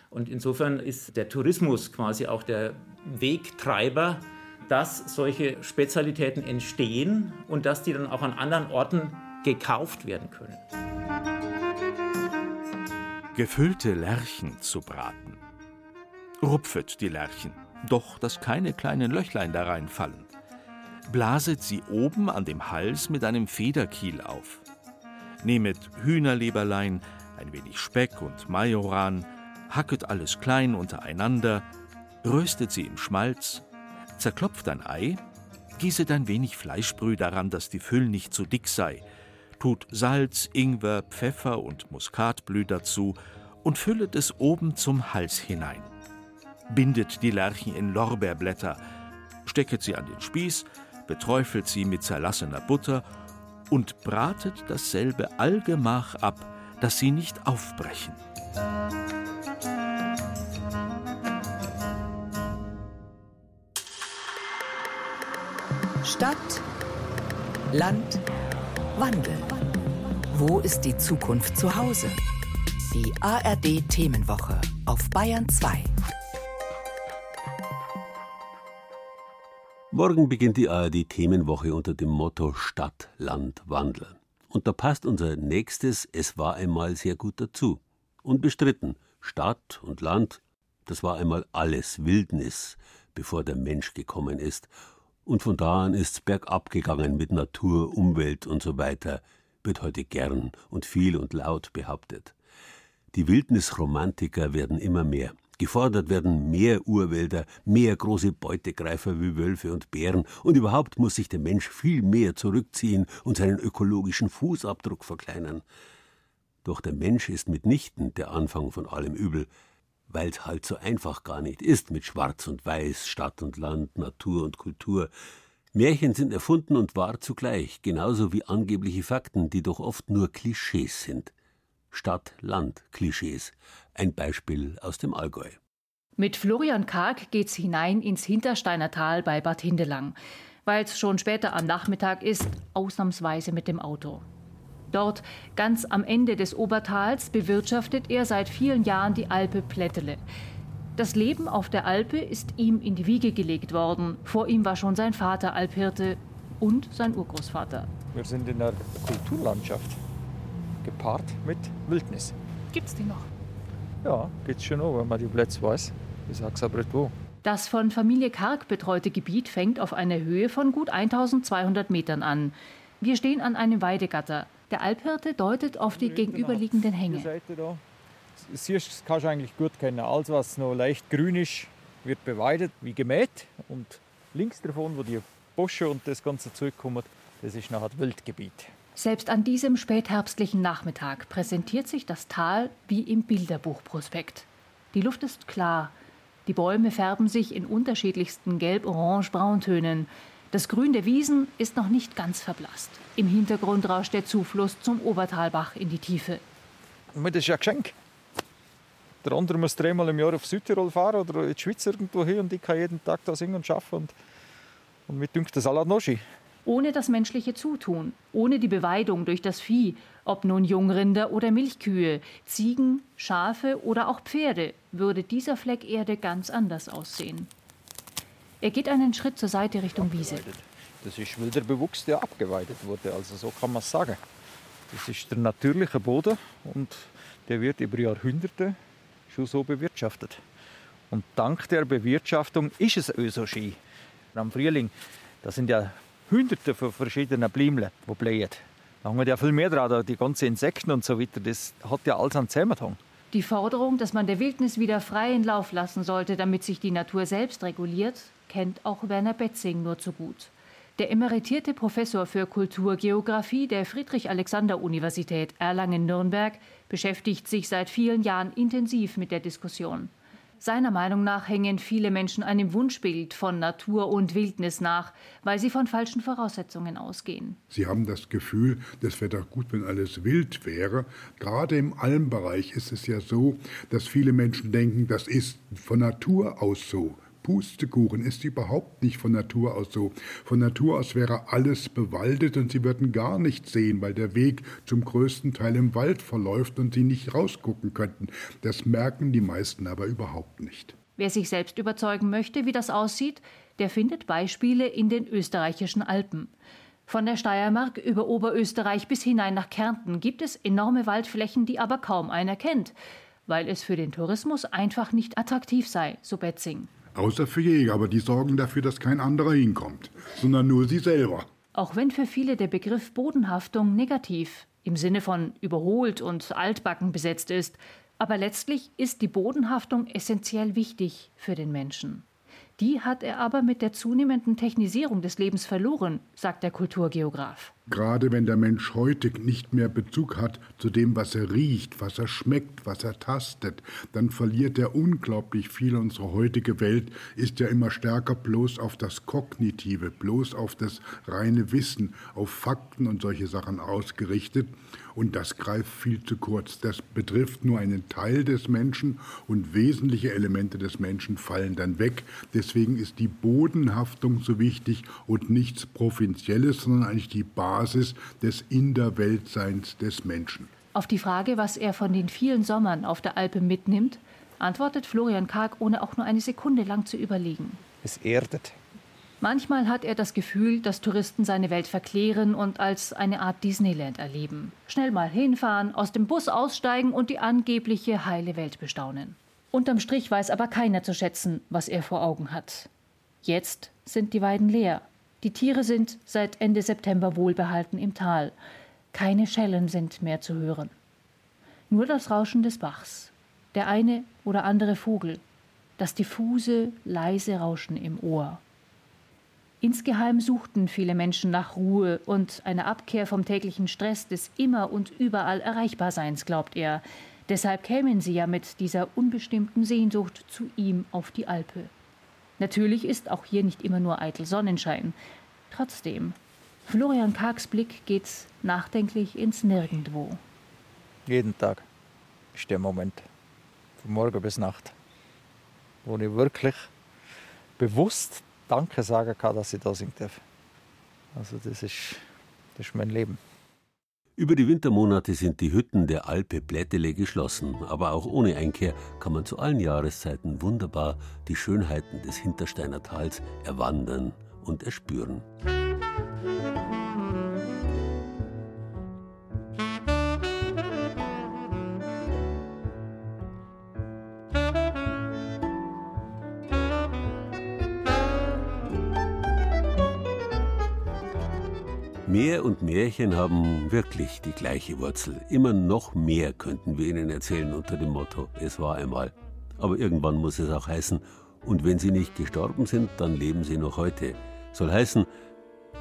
Und insofern ist der Tourismus quasi auch der Wegtreiber, dass solche Spezialitäten entstehen und dass die dann auch an anderen Orten gekauft werden können gefüllte Lerchen zu braten. Rupfet die Lerchen, doch dass keine kleinen Löchlein da reinfallen. Blaset sie oben an dem Hals mit einem Federkiel auf. Nehmet Hühnerleberlein, ein wenig Speck und Majoran, hacket alles klein untereinander, röstet sie im Schmalz, zerklopft ein Ei, Gießet ein wenig Fleischbrühe daran, dass die Füll nicht zu dick sei. Tut Salz, Ingwer, Pfeffer und Muskatblü dazu und füllet es oben zum Hals hinein. Bindet die Lerchen in Lorbeerblätter, stecket sie an den Spieß, beträufelt sie mit zerlassener Butter und bratet dasselbe allgemach ab, dass sie nicht aufbrechen. Stadt, Land, Wandel. Wo ist die Zukunft zu Hause? Die ARD Themenwoche auf Bayern 2. Morgen beginnt die ARD Themenwoche unter dem Motto Stadt, Land, Wandel. Und da passt unser nächstes Es war einmal sehr gut dazu. Unbestritten, Stadt und Land, das war einmal alles Wildnis, bevor der Mensch gekommen ist. Und von da an ist's bergab gegangen mit Natur, Umwelt und so weiter, wird heute gern und viel und laut behauptet. Die Wildnisromantiker werden immer mehr. Gefordert werden mehr Urwälder, mehr große Beutegreifer wie Wölfe und Bären, und überhaupt muss sich der Mensch viel mehr zurückziehen und seinen ökologischen Fußabdruck verkleinern. Doch der Mensch ist mitnichten der Anfang von allem Übel, weil's halt so einfach gar nicht ist mit Schwarz und Weiß, Stadt und Land, Natur und Kultur. Märchen sind erfunden und wahr zugleich, genauso wie angebliche Fakten, die doch oft nur Klischees sind. Stadt-Land-Klischees. Ein Beispiel aus dem Allgäu. Mit Florian Karg geht's hinein ins Hintersteiner Tal bei Bad Hindelang, weil es schon später am Nachmittag ist, ausnahmsweise mit dem Auto. Dort, ganz am Ende des Obertals, bewirtschaftet er seit vielen Jahren die Alpe Plättele. Das Leben auf der Alpe ist ihm in die Wiege gelegt worden. Vor ihm war schon sein Vater Alphirte und sein Urgroßvater. Wir sind in der Kulturlandschaft gepaart mit Wildnis. Gibt's die noch? Ja, geht's schon noch, wenn man die Plätze weiß. Ich sag's aber nicht wo. Das von Familie Karg betreute Gebiet fängt auf einer Höhe von gut 1200 Metern an. Wir stehen an einem Weidegatter. Der Alphirte deutet auf die gegenüberliegenden Hänge. Da. Siehst, das kannst du eigentlich gut kennen. Alles, was noch leicht grün ist, wird beweidet, wie gemäht. Und links davon, wo die Bosche und das ganze Zeug kommen, das ist nachher Wildgebiet. Selbst an diesem spätherbstlichen Nachmittag präsentiert sich das Tal wie im Bilderbuchprospekt. Die Luft ist klar, die Bäume färben sich in unterschiedlichsten Gelb-Orange-Brauntönen. Das Grün der Wiesen ist noch nicht ganz verblasst. Im Hintergrund rauscht der Zufluss zum Obertalbach in die Tiefe. Das ist ja ein Geschenk. Der andere muss dreimal im Jahr auf Südtirol fahren oder in die Schweiz irgendwo hin und ich kann jeden Tag da singen und arbeiten. Und, und mir dünkt das alles noch schön ohne das menschliche Zutun, ohne die Beweidung durch das Vieh, ob nun Jungrinder oder Milchkühe, Ziegen, Schafe oder auch Pferde, würde dieser Fleck Erde ganz anders aussehen. Er geht einen Schritt zur Seite Richtung Wiese. Das ist wilder Bewuchs, der abgeweidet wurde, also so kann man es sagen. Das ist der natürliche Boden und der wird über Jahrhunderte schon so bewirtschaftet. Und dank der Bewirtschaftung ist es auch so schön. Am Frühling, da sind ja hunderte von verschiedenen Blümchen, die blähen. Da haben wir ja viel mehr dran, die ganzen Insekten und so weiter. Das hat ja alles einen Zusammenhang. Die Forderung, dass man der Wildnis wieder freien Lauf lassen sollte, damit sich die Natur selbst reguliert, kennt auch Werner Betzing nur zu gut. Der emeritierte Professor für Kulturgeographie der Friedrich-Alexander-Universität Erlangen-Nürnberg beschäftigt sich seit vielen Jahren intensiv mit der Diskussion. Seiner Meinung nach hängen viele Menschen einem Wunschbild von Natur und Wildnis nach, weil sie von falschen Voraussetzungen ausgehen. Sie haben das Gefühl, das wäre doch gut, wenn alles wild wäre. Gerade im Almbereich ist es ja so, dass viele Menschen denken, das ist von Natur aus so. Pustekuchen ist überhaupt nicht von Natur aus so. Von Natur aus wäre alles bewaldet und sie würden gar nichts sehen, weil der Weg zum größten Teil im Wald verläuft und sie nicht rausgucken könnten. Das merken die meisten aber überhaupt nicht. Wer sich selbst überzeugen möchte, wie das aussieht, der findet Beispiele in den österreichischen Alpen. Von der Steiermark über Oberösterreich bis hinein nach Kärnten gibt es enorme Waldflächen, die aber kaum einer kennt, weil es für den Tourismus einfach nicht attraktiv sei, so Betzing. Außer für Jäger, aber die sorgen dafür, dass kein anderer hinkommt, sondern nur sie selber. Auch wenn für viele der Begriff Bodenhaftung negativ im Sinne von überholt und altbacken besetzt ist, aber letztlich ist die Bodenhaftung essentiell wichtig für den Menschen. Die hat er aber mit der zunehmenden Technisierung des Lebens verloren, sagt der Kulturgeograf. Gerade wenn der Mensch heute nicht mehr Bezug hat zu dem, was er riecht, was er schmeckt, was er tastet, dann verliert er unglaublich viel. Unsere heutige Welt ist ja immer stärker bloß auf das Kognitive, bloß auf das reine Wissen, auf Fakten und solche Sachen ausgerichtet. Und das greift viel zu kurz. Das betrifft nur einen Teil des Menschen und wesentliche Elemente des Menschen fallen dann weg. Deswegen ist die Bodenhaftung so wichtig und nichts Provinzielles, sondern eigentlich die Basis des In der Weltseins des Menschen. Auf die Frage, was er von den vielen Sommern auf der Alpe mitnimmt, antwortet Florian Karg, ohne auch nur eine Sekunde lang zu überlegen. Es erdet. Manchmal hat er das Gefühl, dass Touristen seine Welt verklären und als eine Art Disneyland erleben. Schnell mal hinfahren, aus dem Bus aussteigen und die angebliche heile Welt bestaunen. Unterm Strich weiß aber keiner zu schätzen, was er vor Augen hat. Jetzt sind die Weiden leer. Die Tiere sind seit Ende September wohlbehalten im Tal. Keine Schellen sind mehr zu hören. Nur das Rauschen des Bachs, der eine oder andere Vogel, das diffuse, leise Rauschen im Ohr. Insgeheim suchten viele Menschen nach Ruhe und einer Abkehr vom täglichen Stress des immer und überall Erreichbarseins, glaubt er. Deshalb kämen sie ja mit dieser unbestimmten Sehnsucht zu ihm auf die Alpe. Natürlich ist auch hier nicht immer nur eitel Sonnenschein. Trotzdem, Florian Kargs Blick geht nachdenklich ins Nirgendwo. Jeden Tag ist der Moment, von morgen bis Nacht, wo ich wirklich bewusst Danke sagen kann, dass ich da sein darf. Also das ist, das ist mein Leben. Über die Wintermonate sind die Hütten der Alpe Plättele geschlossen, aber auch ohne Einkehr kann man zu allen Jahreszeiten wunderbar die Schönheiten des Hintersteiner Tals erwandern und erspüren. Meer und Märchen haben wirklich die gleiche Wurzel. Immer noch mehr könnten wir Ihnen erzählen unter dem Motto, es war einmal. Aber irgendwann muss es auch heißen, und wenn Sie nicht gestorben sind, dann leben Sie noch heute. Soll heißen,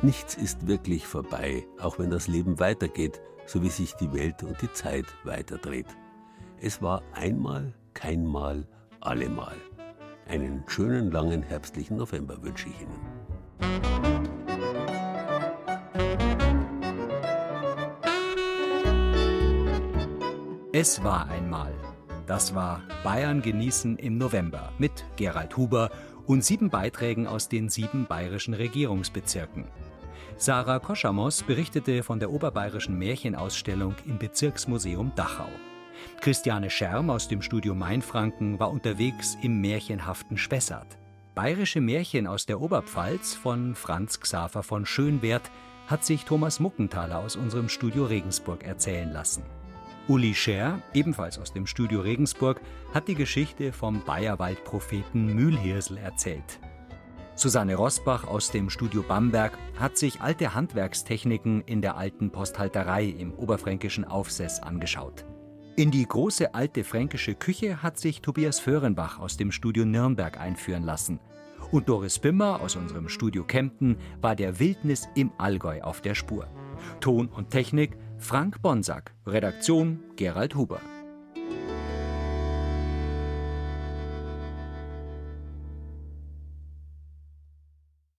nichts ist wirklich vorbei, auch wenn das Leben weitergeht, so wie sich die Welt und die Zeit weiterdreht. Es war einmal, keinmal, allemal. Einen schönen langen herbstlichen November wünsche ich Ihnen. Es war einmal. Das war Bayern genießen im November mit Gerald Huber und sieben Beiträgen aus den sieben bayerischen Regierungsbezirken. Sarah Koschamos berichtete von der oberbayerischen Märchenausstellung im Bezirksmuseum Dachau. Christiane Scherm aus dem Studio Mainfranken war unterwegs im märchenhaften Spessart. Bayerische Märchen aus der Oberpfalz von Franz Xaver von Schönwert hat sich Thomas Muckenthaler aus unserem Studio Regensburg erzählen lassen. Uli Scher, ebenfalls aus dem Studio Regensburg, hat die Geschichte vom Bayerwald-Propheten Mühlhirsel erzählt. Susanne Rosbach aus dem Studio Bamberg hat sich alte Handwerkstechniken in der alten Posthalterei im oberfränkischen Aufsess angeschaut. In die große alte fränkische Küche hat sich Tobias Föhrenbach aus dem Studio Nürnberg einführen lassen. Und Doris Bimmer aus unserem Studio Kempten war der Wildnis im Allgäu auf der Spur. Ton und Technik Frank Bonsack, Redaktion Gerald Huber.